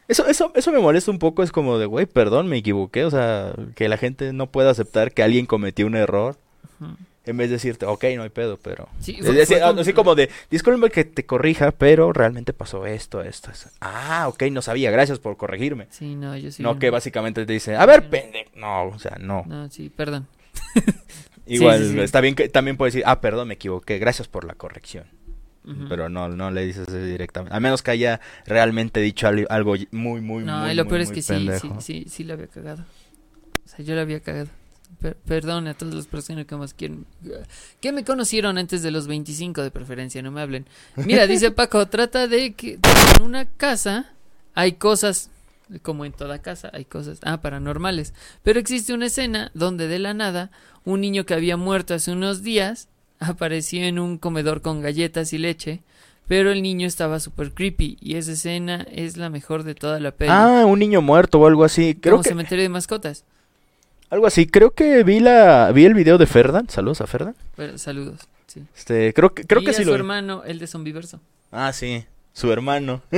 Eso, eso, eso me molesta un poco. Es como de, güey, perdón, me equivoqué. O sea, que la gente no pueda aceptar que alguien cometió un error. Ujú. En vez de decirte, ok, no hay pedo, pero. Sí, fue- decir, fue como- así como de, disculpe que te corrija, pero realmente pasó esto, esto, esto. Ah, ok, no sabía, gracias por corregirme. Sí, no, yo sí. no que básicamente te dice, a ver, pendejo. No, o sea, no. No, sí, perdón. Igual, sí, sí. está bien que también puedes decir, ah, perdón, me equivoqué, gracias por la corrección. Pero no, no le dices así directamente. A menos que haya realmente dicho al- algo muy, muy, No, muy, y lo muy, peor es que sí, sí, sí, sí la había cagado. O sea, yo la había cagado. Per- perdón a todas las personas que más quieren. Que me conocieron antes de los 25 de preferencia, no me hablen. Mira, dice Paco, trata de que en una casa hay cosas, como en toda casa, hay cosas, ah, paranormales. Pero existe una escena donde de la nada, un niño que había muerto hace unos días apareció en un comedor con galletas y leche. Pero el niño estaba súper creepy y esa escena es la mejor de toda la peli. Ah, un niño muerto o algo así. Creo como que cementerio de mascotas. Algo así. Creo que vi la vi el video de Ferdan. Saludos a Ferdan. Bueno, saludos. Sí. Este, creo que creo y que a sí su lo vi. hermano, el de Zombiverso. Ah, sí. Su hermano.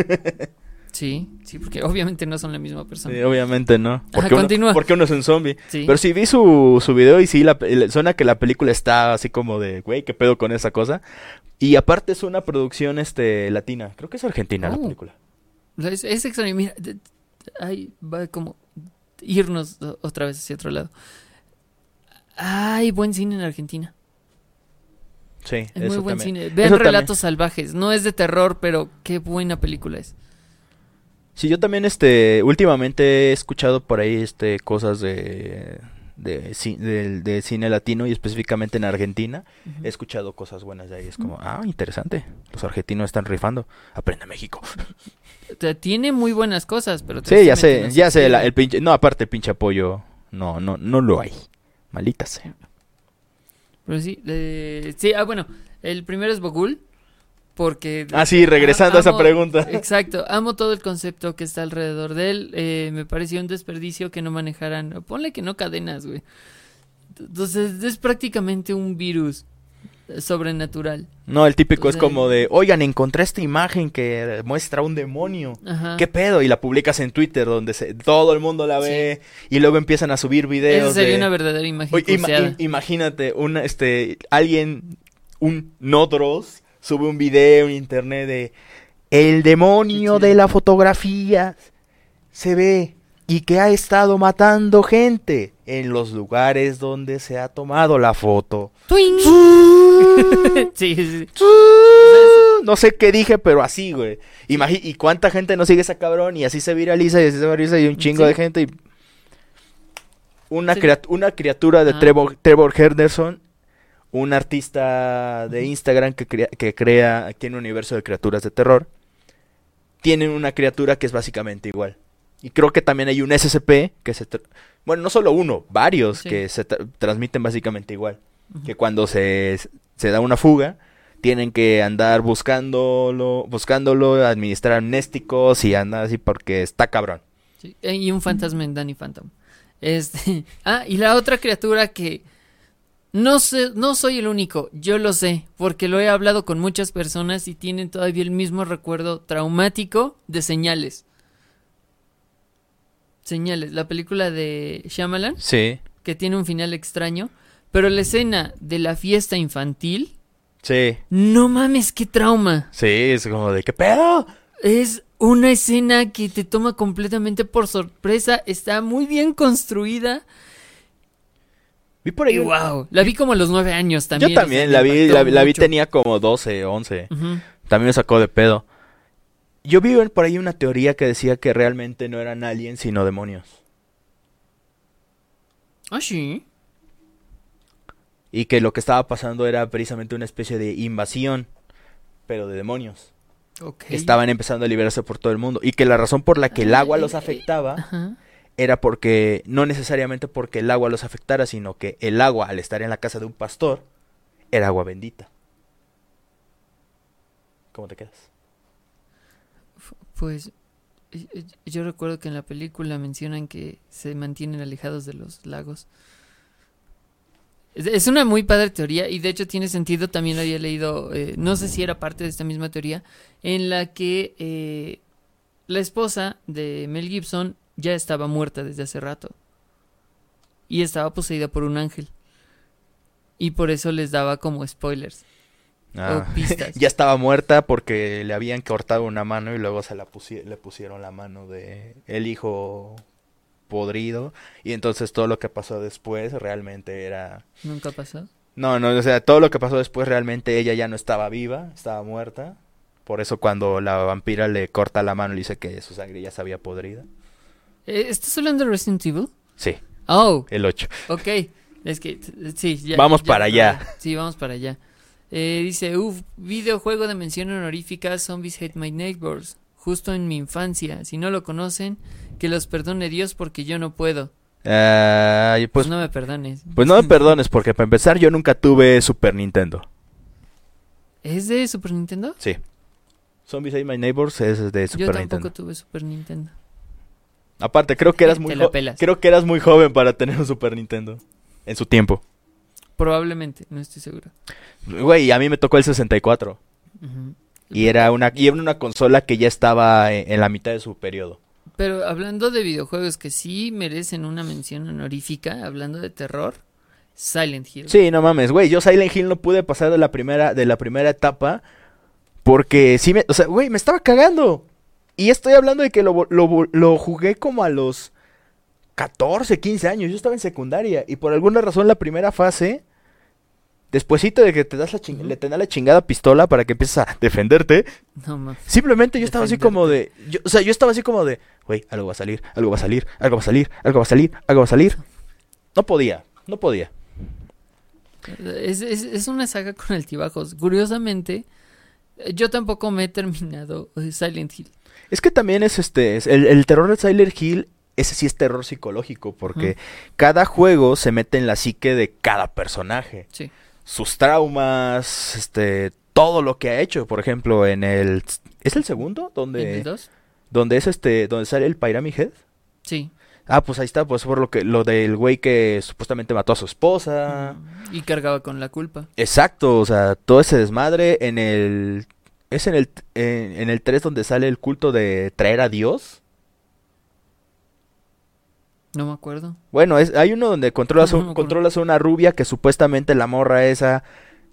Sí, sí, porque obviamente no son la misma persona. Sí, obviamente no. Porque, uno, continúa. porque uno es un zombie. Sí. Pero sí vi su, su video y sí, la, suena que la película está así como de, güey, ¿qué pedo con esa cosa? Y aparte es una producción este latina. Creo que es argentina la Oh. película. Es, es extraño, mira, ahí va como irnos otra vez hacia otro lado. Hay buen cine en Argentina. Sí, Es muy buen también. cine. Vean Eso también. Relatos Salvajes. No es de terror, pero qué buena película es. Sí, yo también, este, últimamente he escuchado por ahí, este, cosas de, de, del- de cine latino y específicamente en Argentina. He escuchado cosas buenas de ahí. Es como, ah, interesante. Los argentinos están rifando. Aprende México. O sea, tiene muy buenas cosas, pero... Sí, ya sé, ya sé, la- el pinche, no, aparte el pinche apoyo, no, no, no lo hay. Malita sea. Pero sí, eh, sí, ah, bueno, el primero es Bogul, porque... Ah, sí, regresando a esa pregunta. Exacto, amo todo el concepto que está alrededor de él, eh, me pareció un desperdicio que no manejaran, ponle que no cadenas, güey. Entonces, es prácticamente un virus sobrenatural. No, el típico O es como de, oigan, encontré esta imagen que muestra un demonio. Ajá. ¿Qué pedo? Y la publicas en Twitter donde se- todo el mundo la ve y luego empiezan a subir videos Esa sería de... una verdadera imagen Oye, ima- imagínate, una, este, alguien, un Nodros, sube un video en internet de el demonio de la fotografía se ve y que ha estado matando gente en los lugares donde se ha tomado la foto. ¡Twing! sí, sí, sí. No sé qué dije, pero así, güey. ¿Y cuánta gente no sigue ese cabrón? Y así se viraliza y así se viraliza y un chingo Sí. de gente. Y... Una, Sí. criat- una criatura de Ah. Trevor, Trevor Henderson, un artista de Instagram que crea, que crea, tiene un universo de criaturas de terror, tienen una criatura que es básicamente igual. Y creo que también hay un SCP que se... tra- Bueno, no solo uno, varios Sí. que se tra- transmiten básicamente igual. Que cuando se, se da una fuga, tienen que andar buscándolo, buscándolo, administrar amnésticos y andar así porque está cabrón. Sí, Y un fantasma en Danny Phantom. Este. Ah, y la otra criatura que. No sé, no soy el único, yo lo sé, porque lo he hablado con muchas personas y tienen todavía el mismo recuerdo traumático de señales. Señales, la película de Shyamalan, Sí, que tiene un final extraño, pero la escena de la fiesta infantil, sí, no mames, qué trauma. sí, es como de ¿qué pedo? Es una escena que te toma completamente por sorpresa. Está muy bien construida. Vi por ahí Y wow, la vi como a los nueve años también. Yo también la vi, la, la vi tenía como 12, 11. Ujú. También me sacó de pedo. Yo vi por ahí una teoría que decía que realmente no eran aliens, sino demonios. Ah, sí. Y que lo que estaba pasando era precisamente una especie de invasión, pero de demonios. Ok. Estaban empezando a liberarse por todo el mundo. Y que la razón por la que el agua los afectaba Ajá. Era porque, no necesariamente porque el agua los afectara, sino que el agua, al estar en la casa de un pastor, era agua bendita. ¿Cómo te quedas? Pues yo recuerdo que en la película mencionan que se mantienen alejados de los lagos. Es, una muy padre teoría y de hecho tiene sentido, también había leído, eh, no sé si era parte de esta misma teoría, en la que eh, la esposa de Mel Gibson ya estaba muerta desde hace rato y estaba poseída por un ángel. Y por eso les daba como spoilers. Ah, O pistas. ya estaba muerta porque le habían cortado una mano y luego se la pusi- le pusieron la mano de el hijo podrido y entonces todo lo que pasó después realmente era ¿Nunca pasó? no no o sea todo lo que pasó después realmente ella ya no estaba viva estaba muerta por eso cuando la vampira le corta la mano le dice que su sangre ya se había podrida ¿Estás hablando de Resident Evil? sí Oh, el 8 ok. Es que, sí, ya. Vamos ya para allá. Sí, vamos para allá. Eh, dice, uff, videojuego de mención honorífica, Zombies Hate My Neighbors. Justo en mi infancia. Si no lo conocen, que los perdone Dios porque yo no puedo. Ay, Pues, pues no me perdones. pues no me perdones porque para empezar yo nunca tuve Super Nintendo ¿Es de Super Nintendo? sí Zombies Ate My Neighbors es de Super yo tampoco Nintendo tuve Super Nintendo. Aparte, creo que eras muy creo que eras muy joven para tener un Super Nintendo en su tiempo. Probablemente, no estoy seguro. Güey, a mí me tocó el 64 Ujú. y era una y era una consola que ya estaba en, en la mitad de su periodo. Pero hablando de videojuegos que sí merecen una mención honorífica, hablando de terror, Silent Hill. Sí, no mames, güey, yo Silent Hill no pude pasar de la primera de la primera etapa porque sí me, o sea, güey, me estaba cagando. Y estoy hablando de que lo, lo, jugué como a los 14, 15 años. Yo estaba en secundaria y por alguna razón la primera fase, despuésito de que te das la ching- le tenés la chingada pistola para que empieces a defenderte, No simplemente yo estaba así como de, yo- o sea, yo estaba así como de, güey, algo va a salir, algo va a salir, algo va a salir, algo va a salir, algo va a salir. No podía, no podía. Es, es, es una saga con altibajos. Curiosamente, yo tampoco me he terminado eh, Silent Hill. Es que también es este, es el, el terror de Silent Hill, ese sí es terror psicológico, porque cada juego se mete en la psique de cada personaje. Sí. Sus traumas, este, todo lo que ha hecho. Por ejemplo, en el... ¿Es el segundo? ¿En Donde, el 2? donde es este, donde sale el Pyramid Head. Sí. Ah, pues ahí está, pues por lo que, lo del güey que supuestamente mató a su esposa. Y cargaba con la culpa. Exacto, o sea, todo ese desmadre en el... ¿Es en el, en, en el 3 donde sale el culto de traer a Dios? No me acuerdo. Bueno, es, hay uno donde controlas, No, no controlas a una rubia que supuestamente la morra esa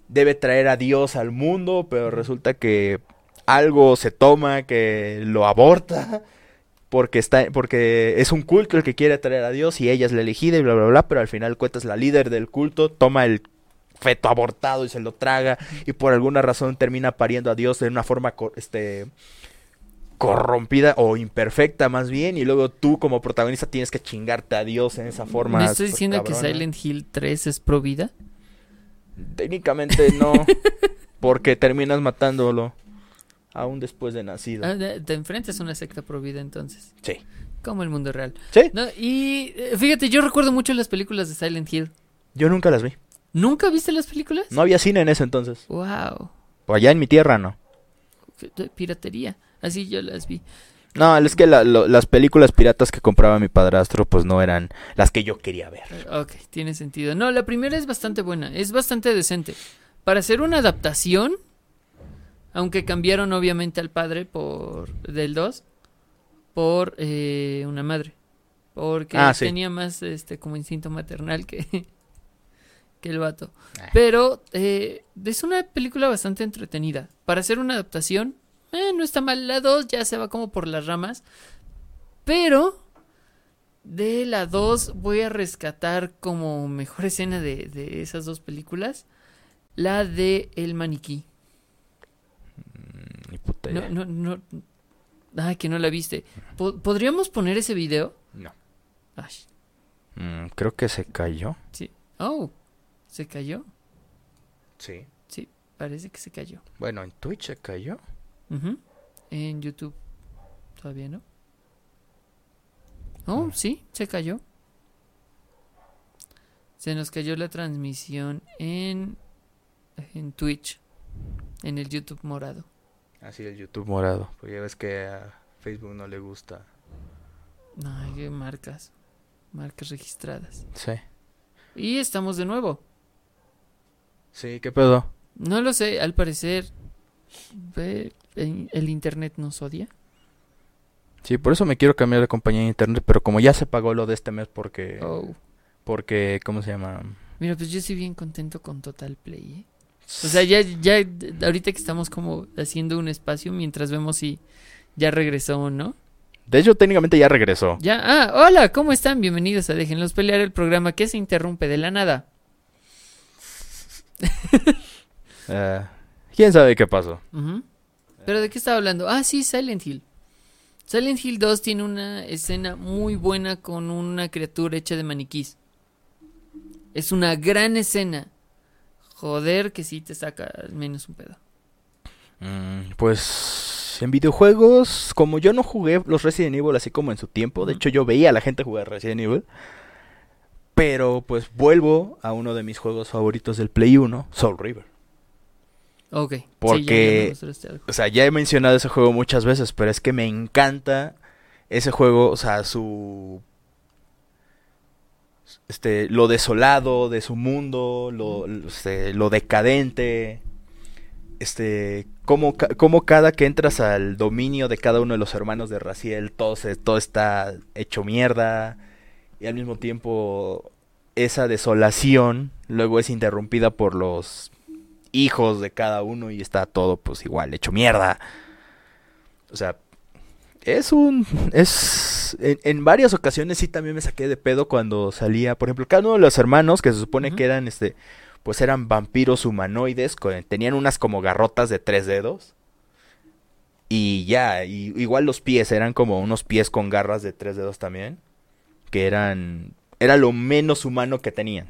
debe traer a Dios al mundo, pero resulta que algo se toma que lo aborta porque está porque es un culto el que quiere traer a Dios y ella es la elegida y bla bla bla, pero al final cuentas la líder del culto toma el feto abortado y se lo traga y por alguna razón termina pariendo a Dios de una forma este corrompida o imperfecta más bien y luego tú como protagonista tienes que chingarte a Dios en esa forma. ¿Me pues, diciendo que. Silent Hill 3 es pro vida? Técnicamente no, porque terminas matándolo aún después de nacido. Ah, te enfrentas a una secta pro vida entonces. Sí. Como el mundo real. Sí, No, y eh, fíjate, yo recuerdo mucho las películas de Silent Hill. yo nunca las vi. ¿Nunca viste las películas? No había cine en ese entonces. Wow. O allá en mi tierra no. Piratería. Así yo las vi. No, es que la- lo- las películas piratas que compraba mi padrastro pues no eran las que yo quería ver. Eh, Ok, tiene sentido. No, la primera es bastante buena, es bastante decente. Para hacer una adaptación, aunque cambiaron obviamente al padre por del 2 por eh, una madre. Porque Ah, sí. tenía más este como instinto maternal que, que el vato. Ah. Pero eh, es una película bastante entretenida. Para hacer una adaptación, eh, no está mal. La 2 ya se va como por las ramas. Pero de la 2 voy a rescatar como mejor escena de, de esas dos películas. La de El Maniquí. Ni puta No, idea. no, no. Ay, que no la viste. Po- ¿Podríamos poner ese video? No. Ay, Mm, creo que se cayó. sí. Oh, ¿se cayó? Sí. Sí, parece que se cayó. Bueno, en Twitch se cayó. En YouTube. Todavía no. Oh, sí, se cayó. Se nos cayó la transmisión en, en Twitch. En el YouTube morado. Así el YouTube morado. Pues ya ves que a Facebook no le gusta. Ay, qué marcas. Marcas registradas. Sí. Y estamos de nuevo. Sí, ¿qué pedo? No lo sé, al parecer. el internet nos odia. Sí, por eso me quiero cambiar de compañía de internet, pero como ya se pagó lo de este mes porque... Oh. Porque, ¿cómo se llama? Mira, pues yo estoy bien contento con Total Play, ¿eh? O sea, ya, ya, ahorita que estamos como haciendo un espacio mientras vemos si ya regresó o no. De hecho, técnicamente ya regresó. Ya, ah, hola, ¿cómo están? Bienvenidos a Déjenlos Pelear, el programa que se interrumpe de la nada. Eh, ¿Quién sabe qué pasó? ¿Pero de qué estaba hablando? Ah, sí, Silent Hill. Silent Hill 2 tiene una escena muy buena con una criatura hecha de maniquís. Es una gran escena. Joder, que sí te saca al menos un pedo. Mm, pues en videojuegos, como yo no jugué los Resident Evil así como en su tiempo, de hecho yo veía a la gente jugar Resident Evil, pero pues vuelvo a uno de mis juegos favoritos del Play 1, Soul River. Ok. sí, ya- ya Porque- algo. O sea, ya he mencionado ese juego muchas veces, pero es que me encanta ese juego, o sea, su este lo desolado de su mundo, lo este, lo decadente, este cómo, cómo cada que entras al dominio de cada uno de los hermanos de Raciel, todo se, todo está hecho mierda y al mismo tiempo esa desolación luego es interrumpida por los hijos de cada uno y está todo pues igual hecho mierda. O sea, es un es en, en varias ocasiones sí también me saqué de pedo cuando salía, por ejemplo, cada uno de los hermanos que se supone que eran este pues eran vampiros humanoides, con- tenían unas como garrotas de tres dedos. Y ya, y, igual los pies eran como unos pies con garras de tres dedos también, que eran era lo menos humano que tenían.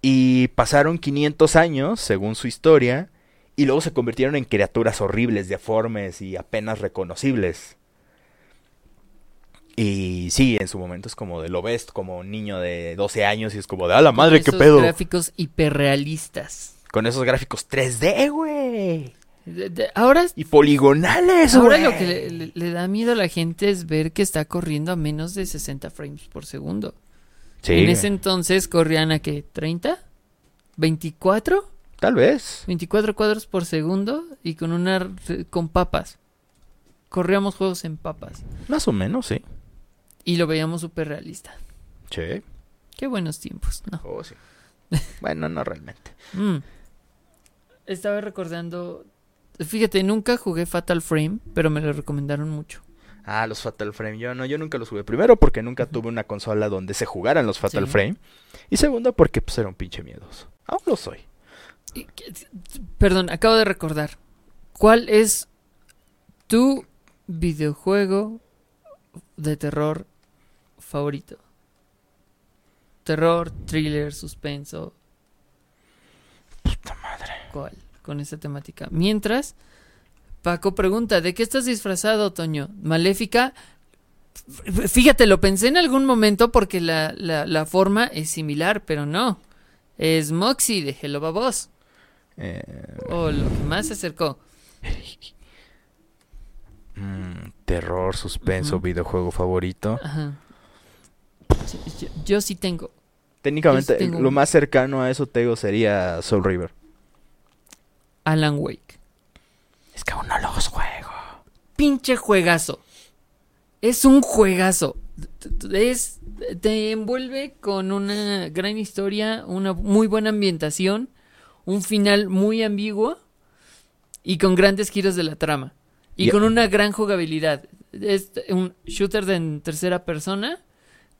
Y pasaron 500 años, según su historia, y luego se convirtieron en criaturas horribles, deformes y apenas reconocibles. Y sí, en su momento es como de lo ves como un niño de 12 años y es como de, ¡a la madre, qué Esos pedo! gráficos hiperrealistas. Con esos gráficos 3D, güey. De- de- ahora Y poligonales, ahora lo que le, le- le da miedo a la gente es ver que está corriendo a menos de 60 frames por segundo. Sí, en ese entonces corrían a qué, 30? ¿24? tal vez. 24 cuadros por segundo y con una con papas. Corríamos juegos en papas Más o menos, sí. y lo veíamos súper realista. Sí. Qué buenos tiempos, ¿no? Oh, sí. bueno, no realmente. Mm. Estaba recordando. Fíjate, nunca jugué Fatal Frame, pero me lo recomendaron mucho. Ah, los Fatal Frame. Yo no, yo nunca los jugué. Primero porque nunca tuve una consola donde se jugaran los Fatal Sí. Frame. Y segundo porque pues era un pinche miedoso. Aún lo soy. Y Perdón, acabo de recordar. ¿Cuál es tu videojuego de terror favorito? Terror, thriller, suspenso. Puta madre. ¿Cuál? Con esa temática. Mientras, Paco pregunta, ¿de qué estás disfrazado, Toño? ¿Maléfica? Fíjate, lo pensé en algún momento porque la, la, la forma es similar, pero no. Es Moxie de Hello Babos. Eh, O lo que más se acercó. mm, terror, suspenso, videojuego favorito. Ajá. Yo, yo sí tengo. Técnicamente, Yo sí tengo lo un- más cercano a eso, te digo, sería Soul River. Alan Wake. Es que aún no los juego. Pinche juegazo. Es un juegazo. Es, te envuelve con una gran historia, una muy buena ambientación, un final muy ambiguo y con grandes giros de la trama. Y con una gran jugabilidad. Es un shooter de en tercera persona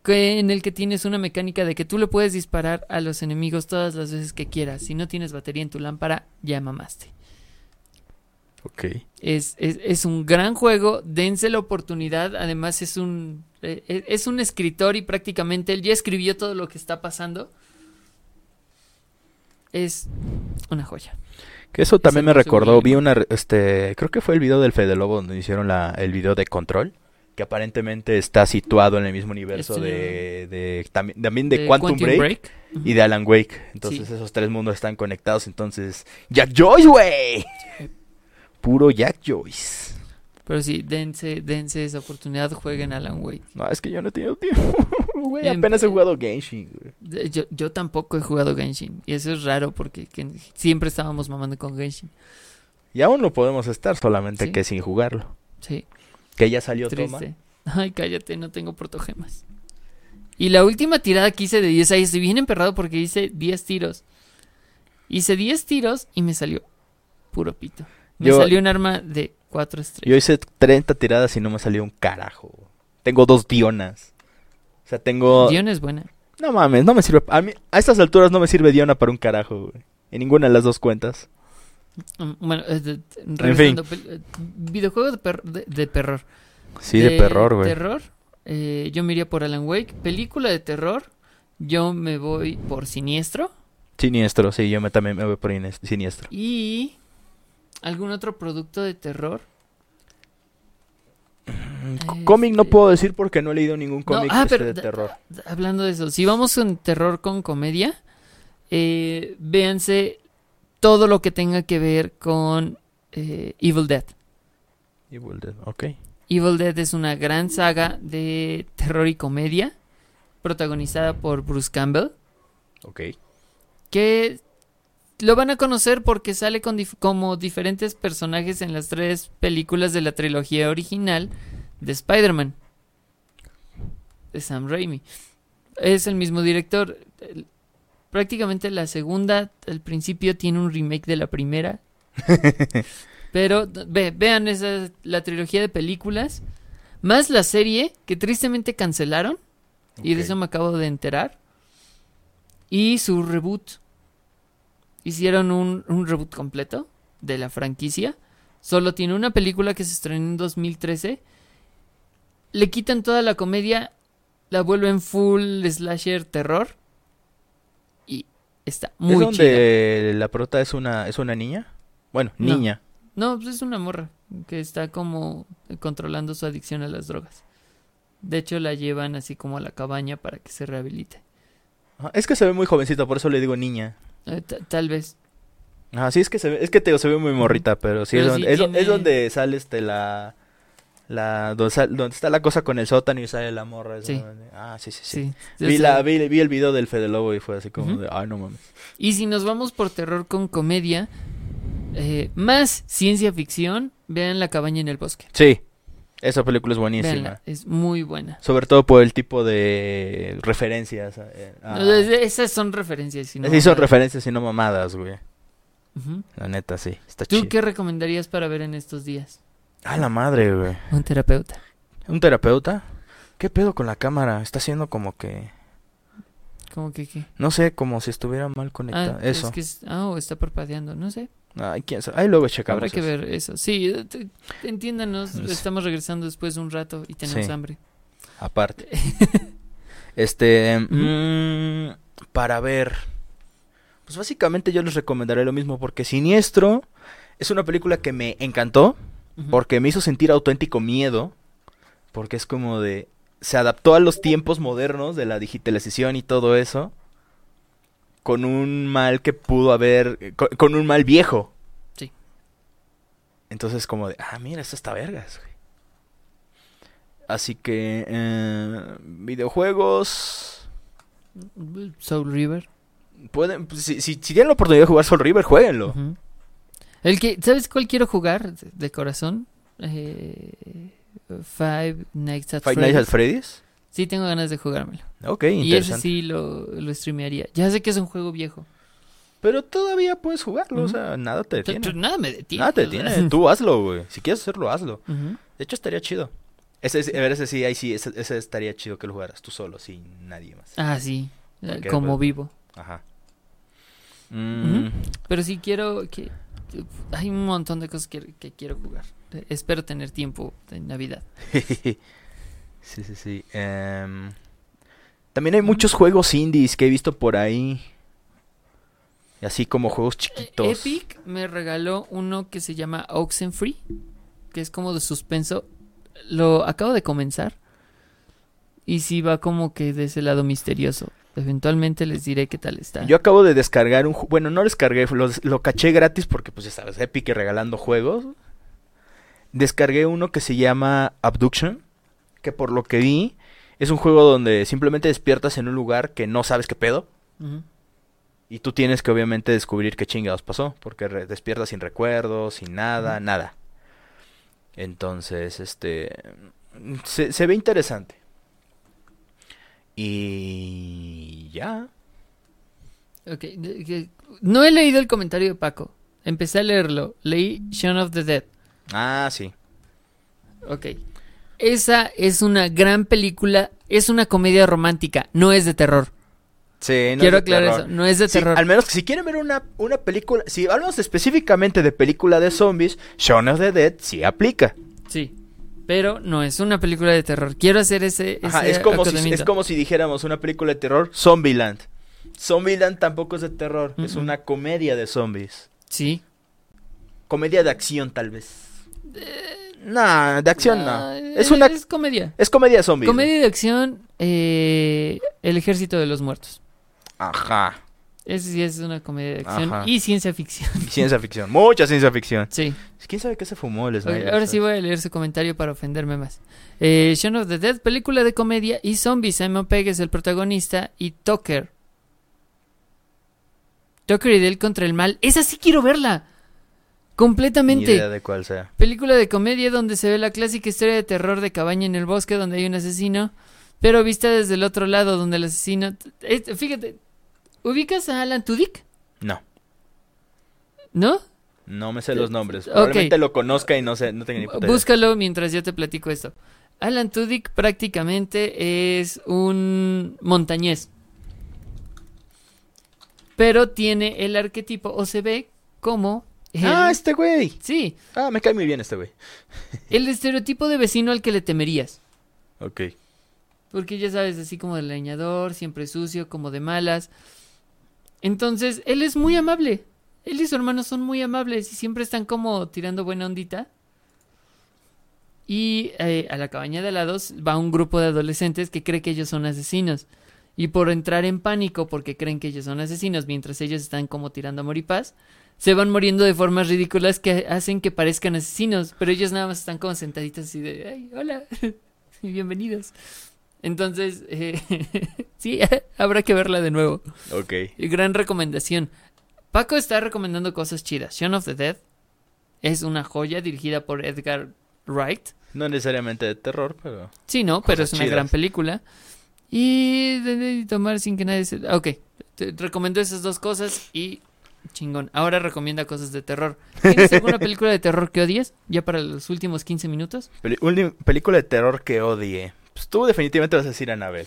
que, en el que tienes una mecánica de que tú le puedes disparar a los enemigos todas las veces que quieras. Si no tienes batería en tu lámpara, ya mamaste. Ok. Es, es, es un gran juego, dense la oportunidad, además es un, eh, eh, es un escritor y prácticamente él ya escribió todo lo que está pasando. Es una joya. Que eso también me recordó, vi una, este, creo que fue el video del Fede Lobo donde hicieron la, el video de Control, que aparentemente está situado en el mismo universo Este- de, de, también, también de, De Quantum, Break, y de Alan Wake. Entonces Sí. esos tres mundos están conectados, entonces, Jack Joyce, güey. Puro Jack Joyce. Pero sí, dense, dense esa oportunidad, jueguen Alan Wake. No, es que yo no he tenido tiempo. Güey, Em- apenas he jugado Genshin, güey. Yo, yo tampoco he jugado Genshin y eso es raro porque que- siempre estábamos mamando con Genshin. Y aún no podemos estar, solamente Sí. que sin jugarlo. Sí. Que ya salió Toma. Triste. Ay, cállate, no tengo protogemas. Y la última tirada que hice de 10, ahí estoy bien emperrado porque hice 10 tiros. Hice 10 tiros y me salió puro pito. Me Yo- salió un arma de 4 Yo estrellas. hice 30 tiradas y no me salió un carajo. Tengo dos Dionas. O sea, tengo... Dion es buena. No mames, no me sirve... A, mí, a estas alturas no me sirve Diona para un carajo, güey. En ninguna de las dos cuentas. Bueno, eh, de- regresando, pel- eh, videojuego de, per- de, de terror. Sí, de, terror, güey. Terror, eh, yo me iría por Alan Wake. Película de terror, yo me voy por Siniestro. Siniestro, sí, yo me, también me voy por siniestro. Y algún otro producto de terror. Mm, Cómic no Este- puedo decir porque no he leído ningún cómic ah, este de terror. Hablando de eso, si vamos con terror con comedia, eh, véanse todo lo que tenga que ver con eh, Evil Dead. Evil Dead, ok. Evil Dead es una gran saga de terror y comedia, protagonizada por Bruce Campbell, Ok. que lo van a conocer porque sale con dif- como diferentes personajes en las tres películas de la trilogía original de Spider-Man, de Sam Raimi. Es el mismo director. Prácticamente la segunda, al principio, tiene un remake de la primera. Pero ve- vean esa, la trilogía de películas, más la serie que tristemente cancelaron, y de eso me acabo de enterar, y su reboot. Hicieron un, un reboot completo de la franquicia. Solo tiene una película que se estrenó en 2013. Le quitan toda la comedia, la vuelven full slasher terror. Está ¿Es muy chida. donde la prota es una, es una niña? Bueno, No. niña. No, pues es una morra que está como controlando su adicción a las drogas. De hecho, la llevan así como a la cabaña para que se rehabilite. Es que se ve muy jovencita, por eso le digo niña. Eh, ta- tal vez. Ah, sí, es que se ve, es que te se ve muy morrita, pero sí, Pero es, sí donde, es, es donde sale este la la donde está la cosa con el sótano y sale la morra. esa, Sí. ¿no? Ah, sí, sí, sí. Sí. Vi, la, vi, vi el video del Fede Lobo y fue así como de, ay, no mames. Y si nos vamos por terror con comedia, eh, más ciencia ficción, vean La cabaña en el bosque. Sí, esa película es buenísima. Veanla, es muy buena. Sobre todo por el tipo de referencias. eh, ah. No, esas son referencias. si no sí, son referencias y no mamadas, güey. La neta, sí. Está ¿Tú chido. qué recomendarías para ver en estos días? A la madre, güey. Un terapeuta. ¿Un terapeuta? ¿Qué pedo con la cámara? Está haciendo como que... ¿Cómo que qué? No sé, como si estuviera mal conectado. Ah, eso. es que es- ah, o está parpadeando, no sé. Ay, quién sabe. Ahí luego checamos. Habrá que eso. ver eso. Sí, eh, te- entiéndanos, estamos regresando después de un rato y tenemos Sí. hambre. Aparte. este... Mm, para ver... Pues básicamente yo les recomendaré lo mismo porque Siniestro es una película que me encantó. Porque me hizo sentir auténtico miedo. Porque es como de... Se adaptó a los tiempos modernos de la digitalización y todo eso. Con un mal que pudo haber... eh, Con, con un mal viejo. Sí. Entonces como de... Ah, mira, esto está vergas, güey. Así que... eh, videojuegos... Soul River. Pueden, si, si, si tienen la oportunidad de jugar Soul River, jueguenlo. El que, ¿sabes cuál quiero jugar de, de corazón? Eh, Five Nights at Five Nights at Freddy's. Freddy's. Sí, tengo ganas de jugármelo. Ok, Y ese interesante. sí lo, lo streamearía. Ya sé que es un juego viejo. Pero todavía puedes jugarlo, o sea, nada te detiene. nada me detiene. Nada te detiene. Tú hazlo, güey. Si quieres hacerlo, hazlo. De hecho, estaría chido. Ese, ese- ese sí, ahí sí, ese, ese estaría chido que lo jugaras tú solo, sin nadie más. Ah, sí. Como pues. vivo. Ajá. Mm, Pero sí quiero que... Hay un montón de cosas que, que quiero jugar. Eh, Espero tener tiempo en Navidad. sí, sí, sí. Em, también hay muchos juegos indies que he visto por ahí. Así como juegos chiquitos. Epic me regaló uno que se llama Oxenfree, que es como de suspenso. Lo acabo de comenzar. Y sí va como que de ese lado misterioso. Eventualmente les diré qué tal está. Yo acabo de descargar un... Bueno, no descargué, lo, lo caché gratis porque, pues, ya sabes, Epic regalando juegos. Descargué uno que se llama Abduction, que por lo que vi es un juego donde simplemente despiertas en un lugar que no sabes qué pedo. Y tú tienes que obviamente descubrir qué chingados pasó, porque despiertas sin recuerdos, sin nada, nada. Entonces, este... Se, se ve interesante. Y ya. Ok, No he leído el comentario de Paco. Empecé a leerlo. Leí Shaun of the Dead. Ah, sí. Ok. Esa es una gran película. Es una comedia romántica. No es de terror. Sí, no Quiero es de aclarar terror. eso. No es de Sí, terror. al menos que si quieren ver una, una película, si hablamos específicamente de película de zombies, Shaun of the Dead sí aplica. Sí. Pero no es una película de terror. Quiero hacer ese. Ajá, ese es como, si, es como si dijéramos una película de terror, Zombieland. Zombieland tampoco es de terror, es una comedia de zombies. Sí. Comedia de acción, tal vez. Nah, de acción no. Es una Es comedia. es comedia de zombies. Comedia de acción. eh, el ejército de los muertos. Ajá. Ese sí es una comedia de acción. Ajá. Y ciencia ficción. Ciencia ficción, mucha ciencia ficción. Sí. ¿Quién sabe qué se fumó el Snyder? ahora sí voy a leer su comentario para ofenderme más. Eh, Shaun of the Dead, película de comedia y zombies. Simon Pegg es el protagonista y Tucker. Tucker y Dale contra el mal. Esa sí quiero verla. Ni Completamente. idea de cuál sea. Película de comedia donde se ve la clásica historia de terror de cabaña en el bosque donde hay un asesino, pero vista desde el otro lado donde el asesino... Eh, fíjate, ¿ubicas a Alan Tudyk? No, ¿No? no me sé los nombres. Ok. Probablemente lo conozca y no sé, no tengo ni puta idea. Búscalo mientras yo te platico esto. Alan Tudyk prácticamente es un montañés. Pero tiene el arquetipo, o se ve como... el- Ah, este güey. Sí, Ah, me cae muy bien este güey. el estereotipo de vecino al que le temerías. Ok. Porque ya sabes, así como de leñador, siempre sucio, como de malas. Entonces, él es muy amable. Él y su hermano son muy amables y siempre están como tirando buena ondita. Y eh, a la cabaña de al lado va un grupo de adolescentes que cree que ellos son asesinos. Y por entrar en pánico porque creen que ellos son asesinos mientras ellos están como tirando amor y paz, se van muriendo de formas ridículas que hacen que parezcan asesinos. Pero ellos nada más están como sentaditos así de, ay, hola, y bienvenidos. Entonces, eh, sí, habrá que verla de nuevo. Ok. Y Gran recomendación. Paco está recomendando cosas chidas. Shaun of the Dead es una joya dirigida por Edgar Wright. No necesariamente de terror, pero. Sí, no, pero es una chidas. gran película. Y de, de tomar sin que nadie se... Ok, te recomiendo esas dos cosas y Chingón. Ahora recomienda cosas de terror. ¿Tienes alguna película de terror que odies? Ya para los últimos 15 minutos. Película de terror que odie. Pues tú definitivamente vas a decir Anabel.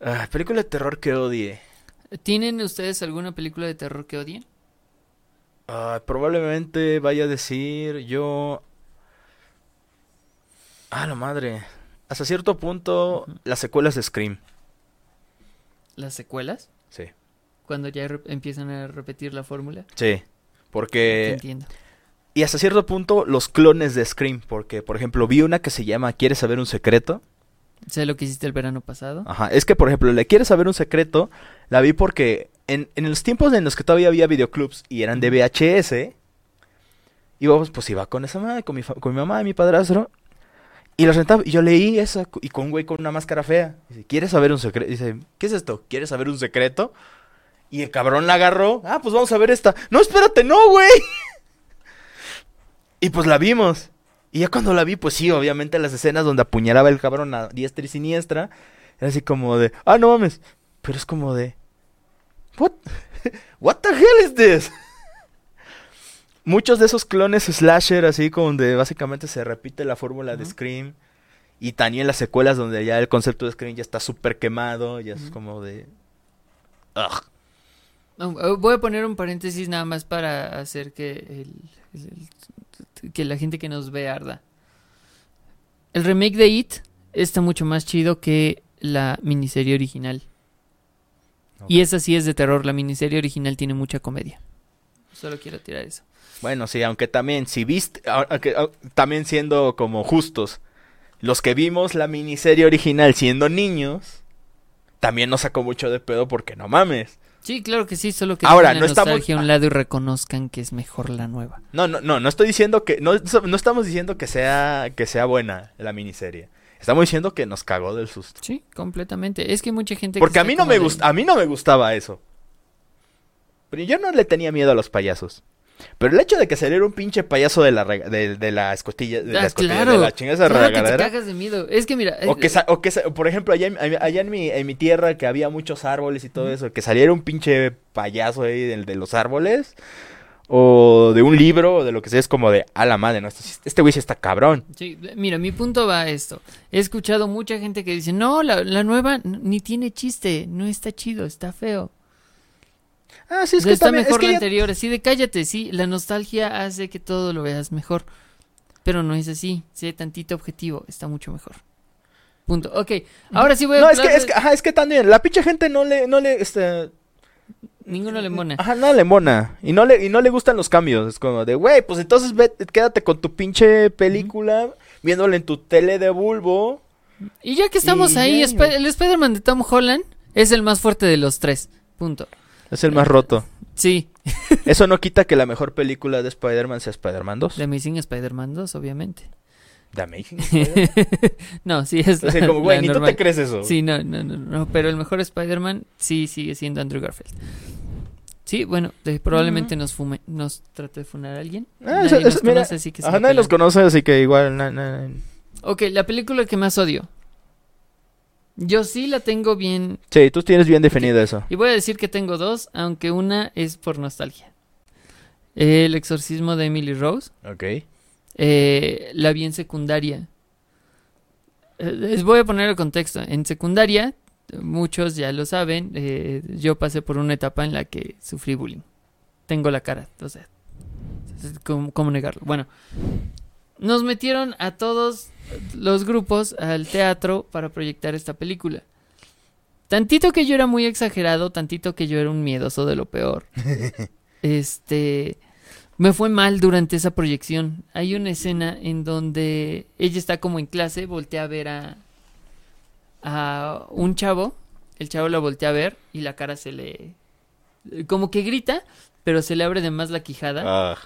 Ah, película de terror que odie. ¿Tienen ustedes alguna película de terror que odien? Ah, probablemente vaya a decir yo. Ah, la madre. Hasta cierto punto, las secuelas de Scream. ¿Las secuelas? Sí. Cuando ya empiezan a repetir la fórmula. Sí. Porque. entiendo. Y hasta cierto punto, los clones de Scream. Porque, por ejemplo, vi una que se llama ¿Quieres saber un secreto? Sé lo que hiciste el verano pasado. Ajá. Es que, por ejemplo, le ¿Quieres saber un secreto? La vi porque en, en los tiempos en los que todavía había videoclubs y eran de VHS. Íbamos, pues iba con esa madre, con mi, con mi mamá y mi padrastro. Y la rentaba, y yo leí esa, y con un güey con una máscara fea. Dice, ¿quieres saber un secreto? Dice, ¿qué es esto? ¿Quieres saber un secreto? Y el cabrón la agarró. Ah, pues vamos a ver esta. No, espérate, no, güey. Y pues la vimos. Y ya cuando la vi, pues sí, obviamente las escenas donde apuñalaba el cabrón a diestra y siniestra. Era así como de, ah, no mames. Pero es como de, what, what the hell is this? Muchos de esos clones slasher, así como donde básicamente se repite la fórmula de. Scream. Y también las secuelas donde ya el concepto de Scream ya está súper quemado. Ya es como de... Ugh. Eh, Voy a poner un paréntesis nada más para hacer que, el- el- que la gente que nos ve arda. El remake de It está mucho más chido que la miniserie original. Y esa sí es de terror. La miniserie original tiene mucha comedia. Solo quiero tirar eso. Bueno, sí, aunque también, si viste, aunque, también siendo como justos, los que vimos la miniserie original siendo niños, también nos sacó mucho de pedo porque no mames. Sí, claro que sí, solo que Ahora, no estamos- a un lado y reconozcan que es mejor la nueva. No, no, no, no estoy diciendo que, no, no estamos diciendo que sea, que sea buena la miniserie. Estamos diciendo que nos cagó del susto. Sí, completamente. Es que mucha gente... que Porque a mí no me de- gusta, a mí no me gustaba eso. Pero yo no le tenía miedo a los payasos. Pero el hecho de que saliera un pinche payaso de la rega- de, de la escotilla, de la Ah, escotilla, claro. de la chingada esa Claro que te regadera. cagas de miedo. Es que mira... O que, o que por ejemplo, allá, en, allá en, mi, en mi tierra que había muchos árboles y todo eso, que saliera un pinche payaso ahí del de los árboles, o de un libro, o de lo que sea, es como de, a la madre, ¿no? Este, este güey está cabrón. Sí, mira, mi punto va a esto. He escuchado mucha gente que dice, no, la, la nueva ni tiene chiste, no está chido, está feo. Ah, sí, es que está también, mejor es que la ya- anterior, así de cállate, sí, la nostalgia hace que todo lo veas mejor. Pero no es así, sé tantito objetivo, está mucho mejor. Punto. Ok, ahora sí voy a No, es que, es que, ajá, es que también, la pinche gente no le, no le, este... Ninguno le mona. Ajá, no le mona. Y no le, y no le gustan los cambios. Es como de, güey, pues entonces ve- quédate con tu pinche película, viéndola en tu tele de bulbo. Y ya que estamos Y ahí, ya, Sp- el Spider-Man de Tom Holland es el más fuerte de los tres. Punto. Es el más roto. Sí, Eso no quita que la mejor película de Spider-Man sea Spider-Man 2. The Amazing Spider-Man 2, obviamente. The Amazing no, sí es O sea, la- como, güey, ni tú te crees eso. Sí, no, no, no, no, pero el mejor Spider-Man sí sigue siendo Andrew Garfield. Sí, bueno, de- probablemente nos fume, nos trate de funar a alguien. Ah, Nadie eso- nos eso- mira, conoce, así que se Ajá, la nadie los conoce, así que igual. na- na- Ok, la película que más odio. Yo sí la tengo bien. Sí, tú tienes bien definido eso. Y voy a decir que tengo dos, aunque una es por nostalgia. El exorcismo de Emily Rose. Ok. Eh, la vi en secundaria. Eh, Les voy a poner el contexto. En secundaria, muchos ya lo saben, eh, yo pasé por una etapa en la que sufrí bullying. Tengo la cara, o sea, ¿cómo, cómo negarlo? Bueno, nos metieron a todos los grupos al teatro para proyectar esta película. Tantito que yo era muy exagerado, tantito que yo era un miedoso de lo peor. este, me fue mal durante esa proyección. Hay una escena en donde ella está como en clase, voltea a ver a, a un chavo. El chavo la voltea a ver y la cara se le... Como que grita, pero se le abre de más la quijada. Ah,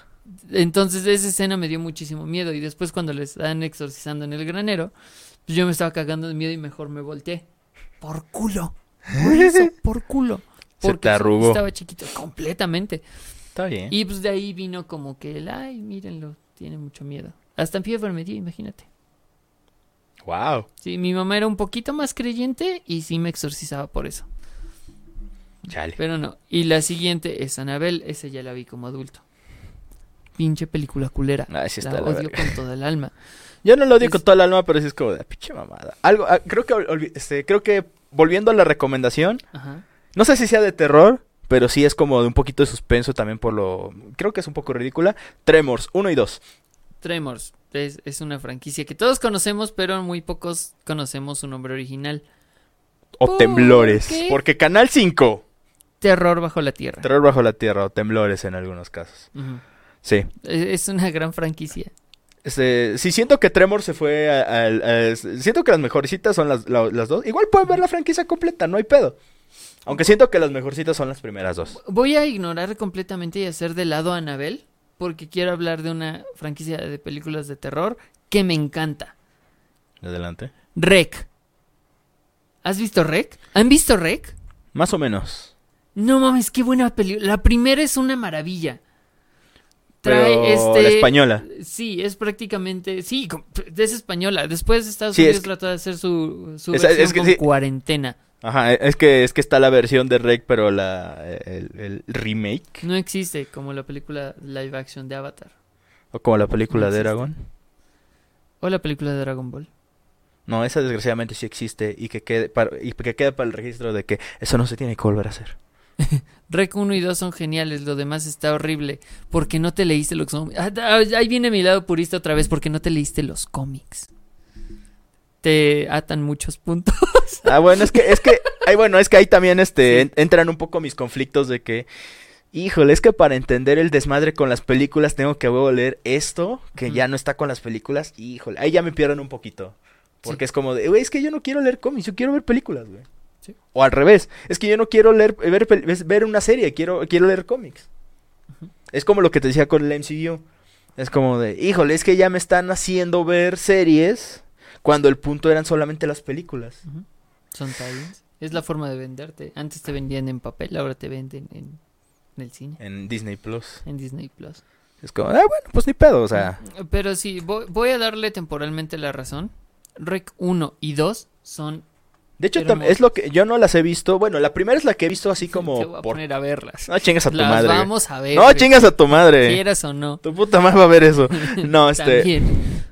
Entonces esa escena me dio muchísimo miedo. Y después cuando le están exorcizando en el granero, pues yo me estaba cagando de miedo y mejor me volteé. Por culo. Por eso, por culo. Se Porque te arrugó. estaba chiquito, completamente. está bien. Y pues de ahí vino como que el, ay, mírenlo, tiene mucho miedo. Hasta en fiebre me dio, imagínate. Wow. Sí, mi mamá era un poquito más creyente y sí me exorcizaba por eso. Chale. Pero no. Y la siguiente es Anabel. Esa ya la vi como adulto. Pinche película culera. Ay, sí está la la odio verga. con toda el alma. Yo no lo odio Es- con toda el alma, pero sí es como de "Ah, pinche mamada. Algo, ah, creo que, este, creo que volviendo a la recomendación, Ajá. no sé si sea de terror, pero sí es como de un poquito de suspenso también por lo, creo que es un poco ridícula. Tremors 1 y 2. Tremors. Es, es una franquicia que todos conocemos, pero muy pocos conocemos su nombre original. O ¿Por temblores. qué? Porque Canal 5. Terror bajo la tierra. Terror bajo la tierra o temblores en algunos casos. Ujú. Sí. Es una gran franquicia. Este, sí siento que Tremor se fue al- siento que las mejorcitas son las, la- las dos. Igual pueden ver la franquicia completa, no hay pedo. Aunque siento que las mejorcitas son las primeras dos. Voy a ignorar completamente y hacer de lado a Anabel, porque quiero hablar de una franquicia de películas de terror que me encanta. Adelante. Rec. ¿Has visto Rec? ¿Han visto Rec? Más o menos. No mames, qué buena película. La primera es una maravilla. Pero Trae este. la española. Sí, es prácticamente. Sí, es española. Después Estados Sí, es Unidos que- trató de hacer su, su Esa- versión es que con sí. cuarentena. Ajá, es que es que está la versión de Rec, pero la el, el remake No existe como la película live action de Avatar. o como la película No de. Eragon. O la película de Dragon Ball. No, esa desgraciadamente sí existe y que quede para, y que quede para el registro de que eso no se tiene que volver a hacer. Rec 1 y 2 son geniales, lo demás está horrible. Porque no te leíste los cómics. Ah, ah, Ahí viene mi lado purista otra vez, porque no te leíste los cómics. Te atan muchos puntos. Ah, bueno, es que, es que, ay, bueno, es que ahí también este, en- entran un poco mis conflictos de que, híjole, es que para entender el desmadre con las películas tengo que a leer esto, que ya no está con las películas, híjole, ahí ya me pierden un poquito. Porque Sí. es como de, güey, es que yo no quiero leer cómics, yo quiero ver películas, güey. Sí. O al revés, es que yo no quiero leer, ver, ver una serie, quiero, quiero leer cómics. Es como lo que te decía con el MCU. Es como de, híjole, es que ya me están haciendo ver series cuando el punto eran solamente las películas. Son tie-ins. Es la forma de venderte. Antes te vendían en papel, ahora te venden en, en el cine, En Disney Plus. en Disney Plus. Es como, ah, bueno, pues ni pedo, o sea. Pero sí, voy, voy a darle temporalmente la razón. Rec 1 y 2 son. De hecho, es lo que yo no las he visto. Bueno, la primera es la que he visto así Te como voy a por. poner a verlas. No chingas a tu Las madre. vamos a ver. No chingas a tu madre. Quieras o no. Tu puta madre va a ver eso. No, este. También.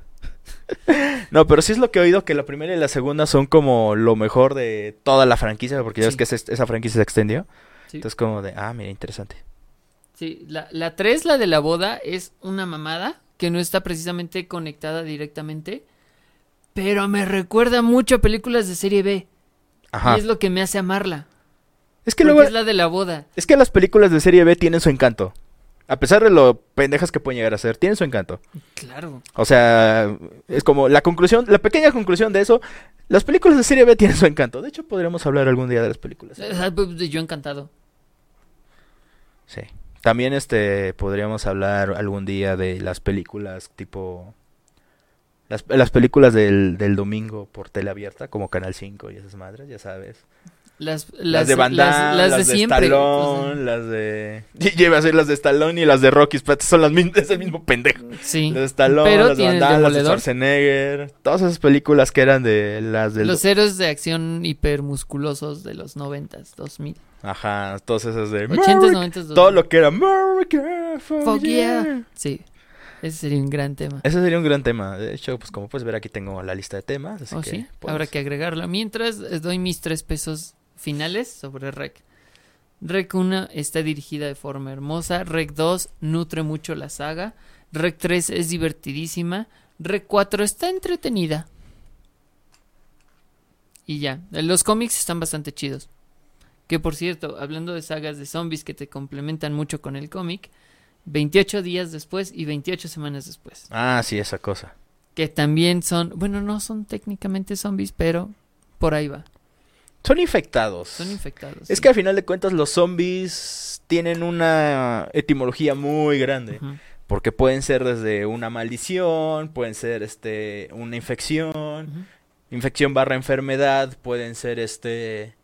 No, pero sí es lo que he oído que la primera y la segunda son como lo mejor de toda la franquicia, porque ya ves que esa franquicia se extendió. Sí. Entonces como de, ah, mira, interesante. Sí, la, la 3, la de la boda, es una mamada que no está precisamente conectada directamente, pero me recuerda mucho a películas de serie B. Ajá. Y es lo que me hace amarla. Es que luego es la de la boda. es que las películas de serie B tienen su encanto. A pesar de lo pendejas que pueden llegar a ser, tienen su encanto. Claro. O sea, es como la conclusión, la pequeña conclusión de eso. Las películas de serie B tienen su encanto. De hecho, podríamos hablar algún día de las películas. Ah, pues, Yo encantado. Sí. También este podríamos hablar algún día de las películas tipo las, las películas del, del domingo por tele abierta, como Canal 5 y esas madres, ya sabes. Las, Las, las, de Van Damme, las- de, de siempre. Stallone, las de... Lleva a ser las de Stallone y las de Rocky, son las mismas, es el mismo pendejo. sí. Las de Stallone, Pero las de Van Damme, las de. Schwarzenegger, todas esas películas que eran de las del... Los héroes de acción hipermusculosos de los noventas, 2000. Ajá, todas esas de... 80s, America- 90s, 2000. Todo lo que era America, fuck Fuck yeah. yeah. Sí. Ese sería un gran tema. Ese sería un gran tema. De hecho, pues como puedes ver aquí tengo la lista de temas. Así Oh, que sí, habrá que agregarlo. Mientras les doy mis tres pesos finales sobre Rec. Rec 1 está dirigida de forma hermosa. Rec 2 nutre mucho la saga. Rec 3 es divertidísima. Rec 4 está entretenida. Y ya, los cómics están bastante chidos. Que por cierto, hablando de sagas de zombies que te complementan mucho con el cómic, 28 días después y 28 semanas después. Ah, sí, esa cosa. Que también son, bueno, no son técnicamente zombies, pero por ahí va. Son infectados. Son infectados. Es sí. que al final de cuentas los zombies tienen una etimología muy grande. Porque pueden ser desde una maldición, pueden ser este una infección, infección barra enfermedad, pueden ser este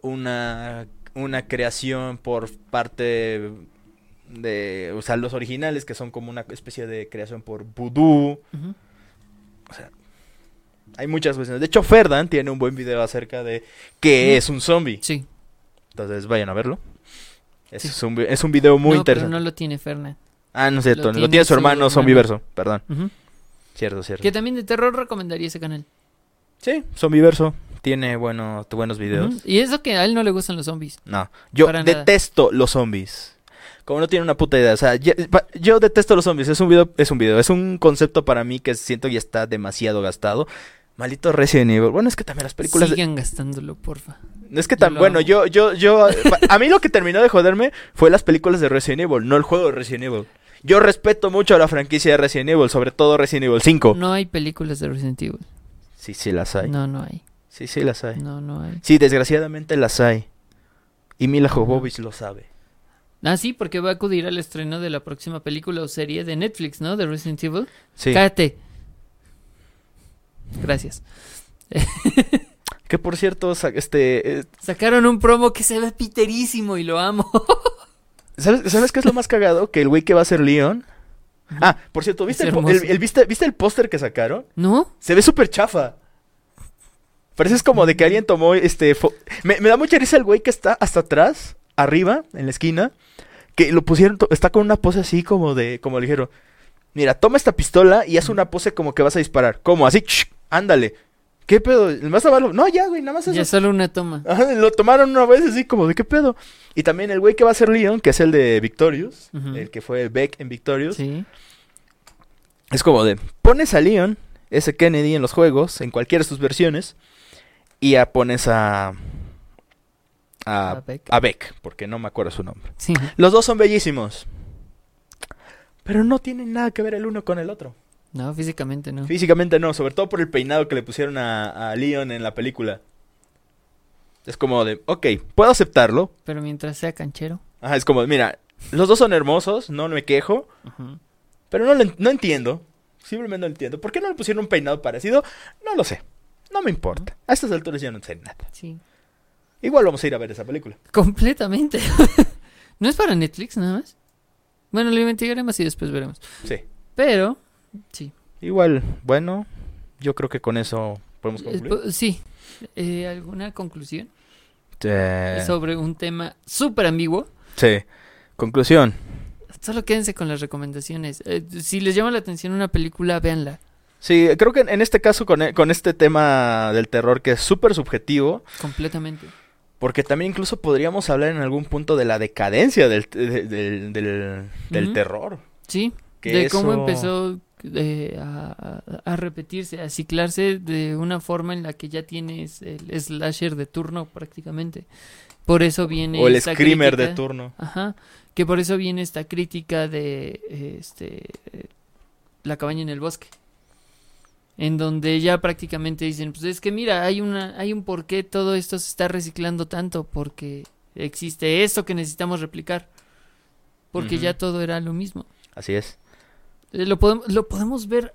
una una creación por parte de, o sea, los originales que son como una especie de creación por vudú. Ujú. Hay muchas versiones. De hecho, Ferdan tiene un buen video acerca de qué es un zombie. Sí. Entonces vayan a verlo. Es, Sí. un, es un video muy no, pero interesante. no lo tiene Fernan. Ah, no es cierto. lo Lo tiene su su hermano. Zombiverso. Perdón. Cierto, cierto. Que también de terror recomendaría ese canal. Sí, Zombiverso. Tiene bueno, buenos videos. Ujú. Y eso que a él no le gustan los zombies. No, yo Para nada. detesto los zombies. Como no tiene una puta idea, o sea, yo, detesto los zombies. Es un video, es un video, es un concepto para mí que siento ya está demasiado gastado. Maldito Resident Evil. Bueno, es que también las películas. de- Sigan gastándolo, porfa. Es que tan bueno, yo, yo, yo. a mí lo que terminó de joderme fue las películas de Resident Evil, no el juego de Resident Evil. Yo respeto mucho a la franquicia de Resident Evil, sobre todo Resident Evil 5. No hay películas de Resident Evil. Sí, sí las hay. No, no hay. Sí, sí las hay. No, no hay. Sí, desgraciadamente las hay. Y Mila Jovovich lo sabe. Ah, sí, porque va a acudir al estreno de la próxima película o serie de Netflix, ¿no? De Resident Evil. Sí. Cállate. Gracias. Que por cierto, este, eh, Sacaron un promo que se ve piterísimo y lo amo. ¿sabes, ¿sabes qué es lo más cagado? Que el güey que va a ser Leon. Ah, por cierto, ¿viste el, ¿viste, ¿viste el póster que sacaron? ¿No? Se ve súper chafa. Parece es como de que alguien tomó este. Me, me da mucha risa el güey que está hasta atrás, arriba, en la esquina. Que lo pusieron, está con una pose así como de. Como le dijeron: Mira, toma esta pistola y haz una pose como que vas a disparar. ¿Cómo? Así, ch, ándale. ¿Qué pedo? ¿Vas a verlo? No, ya, güey, nada más eso. Ya solo una toma. Ajá, lo tomaron una vez así como de qué pedo. Y también el güey que va a ser Leon, que es el de Victorious, el que fue Beck en Victorious, Sí. es como de pones a Leon, ese Kennedy en los juegos, en cualquiera de sus versiones, y ya pones a a, A Beck. porque no me acuerdo su nombre. Sí. Los dos son bellísimos. Pero no tienen nada que ver el uno con el otro. No, físicamente no. Físicamente no, sobre todo por el peinado que le pusieron a, a Leon en la película. Es como de, ok, puedo aceptarlo, Pero mientras sea canchero. Ajá, es como, mira, los dos son hermosos, no me quejo, pero no, lo en- no entiendo. Simplemente no entiendo. ¿Por qué no le pusieron un peinado parecido? No lo sé. No me importa. A estas alturas ya no sé nada. Sí. Igual vamos a ir a ver esa película. Completamente. ¿No es para Netflix nada más? Bueno, lo investigaremos y después veremos. Sí. Pero, sí. Igual, bueno, yo creo que con eso podemos Eh, concluir. sí. Eh, ¿Alguna conclusión Eh, sobre un tema súper ambiguo? sí. Conclusión. Solo quédense con las recomendaciones. Eh, si les llama la atención una película, véanla. Sí, creo que en este caso con, e- con este tema del terror que es súper subjetivo, Completamente. Porque también incluso podríamos hablar en algún punto de la decadencia del, de- del, del- del terror. Sí. Que de cómo empezó eh, a, repetirse, a ciclarse de una forma en la que ya tienes el slasher de turno prácticamente. Por eso viene O el esta screamer de turno. Ajá. Que por eso viene esta crítica de este eh, la cabaña en el bosque. En donde ya prácticamente dicen, pues es que mira, hay una hay un por qué todo esto se está reciclando tanto porque existe esto que necesitamos replicar. Porque ya todo era lo mismo. Así es. Eh, Lo podemos, lo podemos ver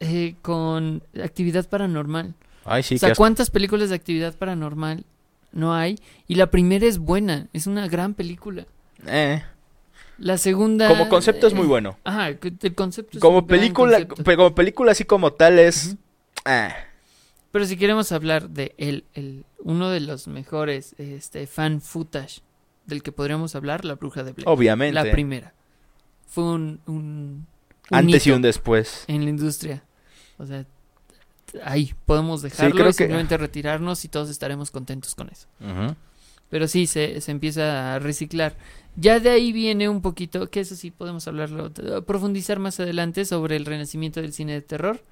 eh, con actividad paranormal. Ay, sí, o sea. ¿cuántas películas de actividad paranormal no hay? Y la primera es buena, es una gran película. Eh, La segunda... como concepto es muy bueno. Ajá, el concepto es Como película, concepto. como película así como tal es... Ah, Pero si queremos hablar de el, el, uno de los mejores este, fan footage del que podríamos hablar, La Bruja de Blair. obviamente. La primera. Fue un... un, un Antes y un después. en la industria. O sea, ahí podemos dejarlo creo y que- simplemente retirarnos y todos estaremos contentos con eso. Pero sí, se, se empieza a reciclar. Ya de ahí viene un poquito, que eso sí podemos hablarlo, t- profundizar más adelante sobre el renacimiento del cine de terror.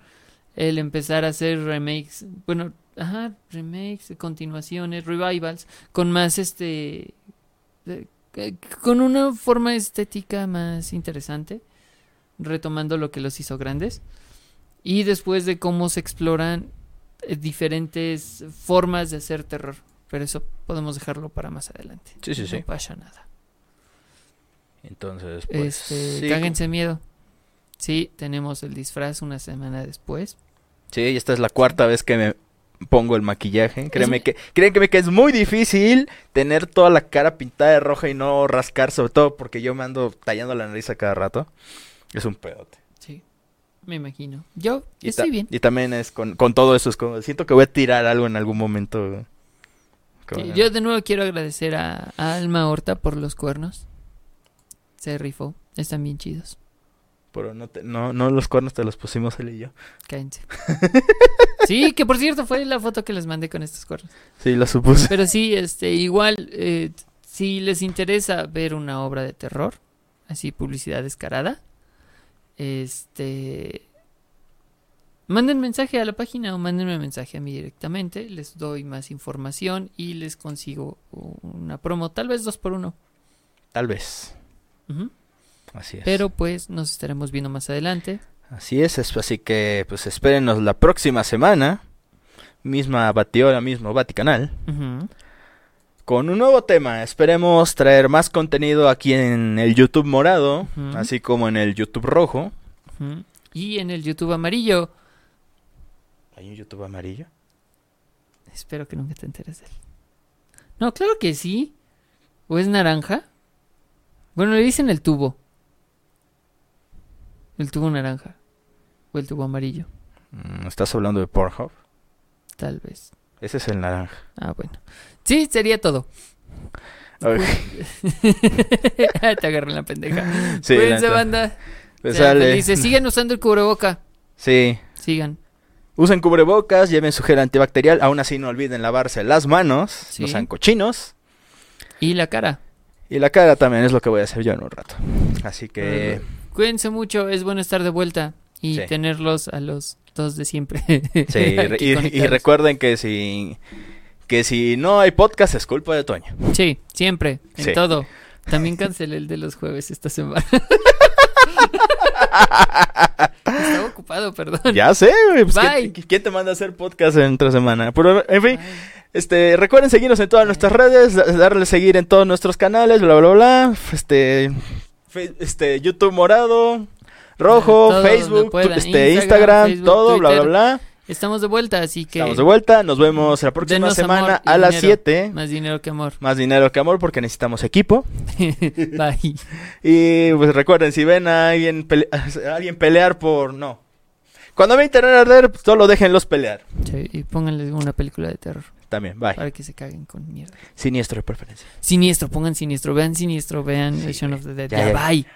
El empezar a hacer remakes, bueno, ajá, remakes, continuaciones, revivals, con más este. eh, con una forma estética más interesante, retomando lo que los hizo grandes. Y después de cómo se exploran eh, diferentes formas de hacer terror. Pero eso podemos dejarlo para más adelante. Sí, sí, no sí. pasa nada. Entonces, pues... este, sí, cáguense miedo. Sí, tenemos el disfraz una semana después. Sí, esta es la cuarta vez que me pongo el maquillaje. Créeme que, créeme que es muy difícil tener toda la cara pintada de roja y no rascar, sobre todo porque yo me ando tallando la nariz a cada rato. Es un pedote. Sí, me imagino. Yo Y, estoy bien. y también es con, con todo eso, es como, siento que voy a tirar algo en algún momento. Sí, yo de nuevo quiero agradecer a, a Alma Horta por los cuernos. Se rifó. Están bien chidos. Pero no, te- no, no los cuernos te los pusimos él y yo. Cállense. sí, que por cierto fue la foto que les mandé con estos cuernos. Sí, lo supuse. Pero sí, este, igual, eh, si les interesa ver una obra de terror, así publicidad descarada, este, manden mensaje a la página o mándenme mensaje a mí directamente, les doy más información y les consigo una promo, tal vez dos por uno. Tal vez. Así es. Pero pues nos estaremos viendo más adelante. Así es, es- así que pues espérenos la próxima semana. Misma Batiola, mismo Vaticanal. Ujú. Con un nuevo tema. Esperemos traer más contenido aquí en el YouTube morado. Así como en el YouTube rojo. Y en el YouTube amarillo, ¿Hay un YouTube amarillo? Espero que nunca te enteres de él. No, claro que sí. ¿O es naranja? Bueno, le dicen el tubo. El tubo naranja. O el tubo amarillo. Mm, ¿Estás hablando de Pornhub? Tal vez. Ese es el naranja. Ah, bueno. Sí, sería todo. Ok. te agarré en la pendeja. Sí, Cuídense, banda. Me Sean sale. felices. Sigan usando el cubreboca. Sí. Sigan. Usen cubrebocas, lleven su gel antibacterial. Aún así no olviden lavarse las manos. Sí. No sean cochinos. Y la cara. Y la cara también es lo que voy a hacer yo en un rato. Así que... Cuídense mucho. Es bueno estar de vuelta. Y Sí. tenerlos a los dos de siempre. Sí, y, recuerden que si que si no hay podcast es culpa de Toño. Sí, siempre, en Sí. todo. También cancelé el de los jueves esta semana. Estaba ocupado, perdón. Ya sé, güey, pues, Bye. ¿quién, quién te manda a hacer podcast en otra semana? Pero, en fin, este, recuerden seguirnos en todas nuestras redes, da- darle seguir en todos nuestros canales, bla, bla, bla. Este, fe- este YouTube morado, rojo, Todo Facebook, tu- este, Instagram, Facebook, todo, bla, bla, Twitter. bye Estamos de vuelta, así que Estamos de vuelta, nos vemos la próxima Denos semana a las dinero. 7. más dinero que amor. Más dinero que amor porque necesitamos equipo. Bye. Y pues recuerden, si ven a alguien, pele- a alguien pelear por... No. Cuando ven tener arder, pues, solo déjenlos pelear. Sí, y pónganle una película de terror También, bye. para que se caguen con mierda. Siniestro de preferencia. Siniestro, pongan siniestro, vean siniestro, vean Sí, güey. of the Dead. Ya, Ya, ya. bye.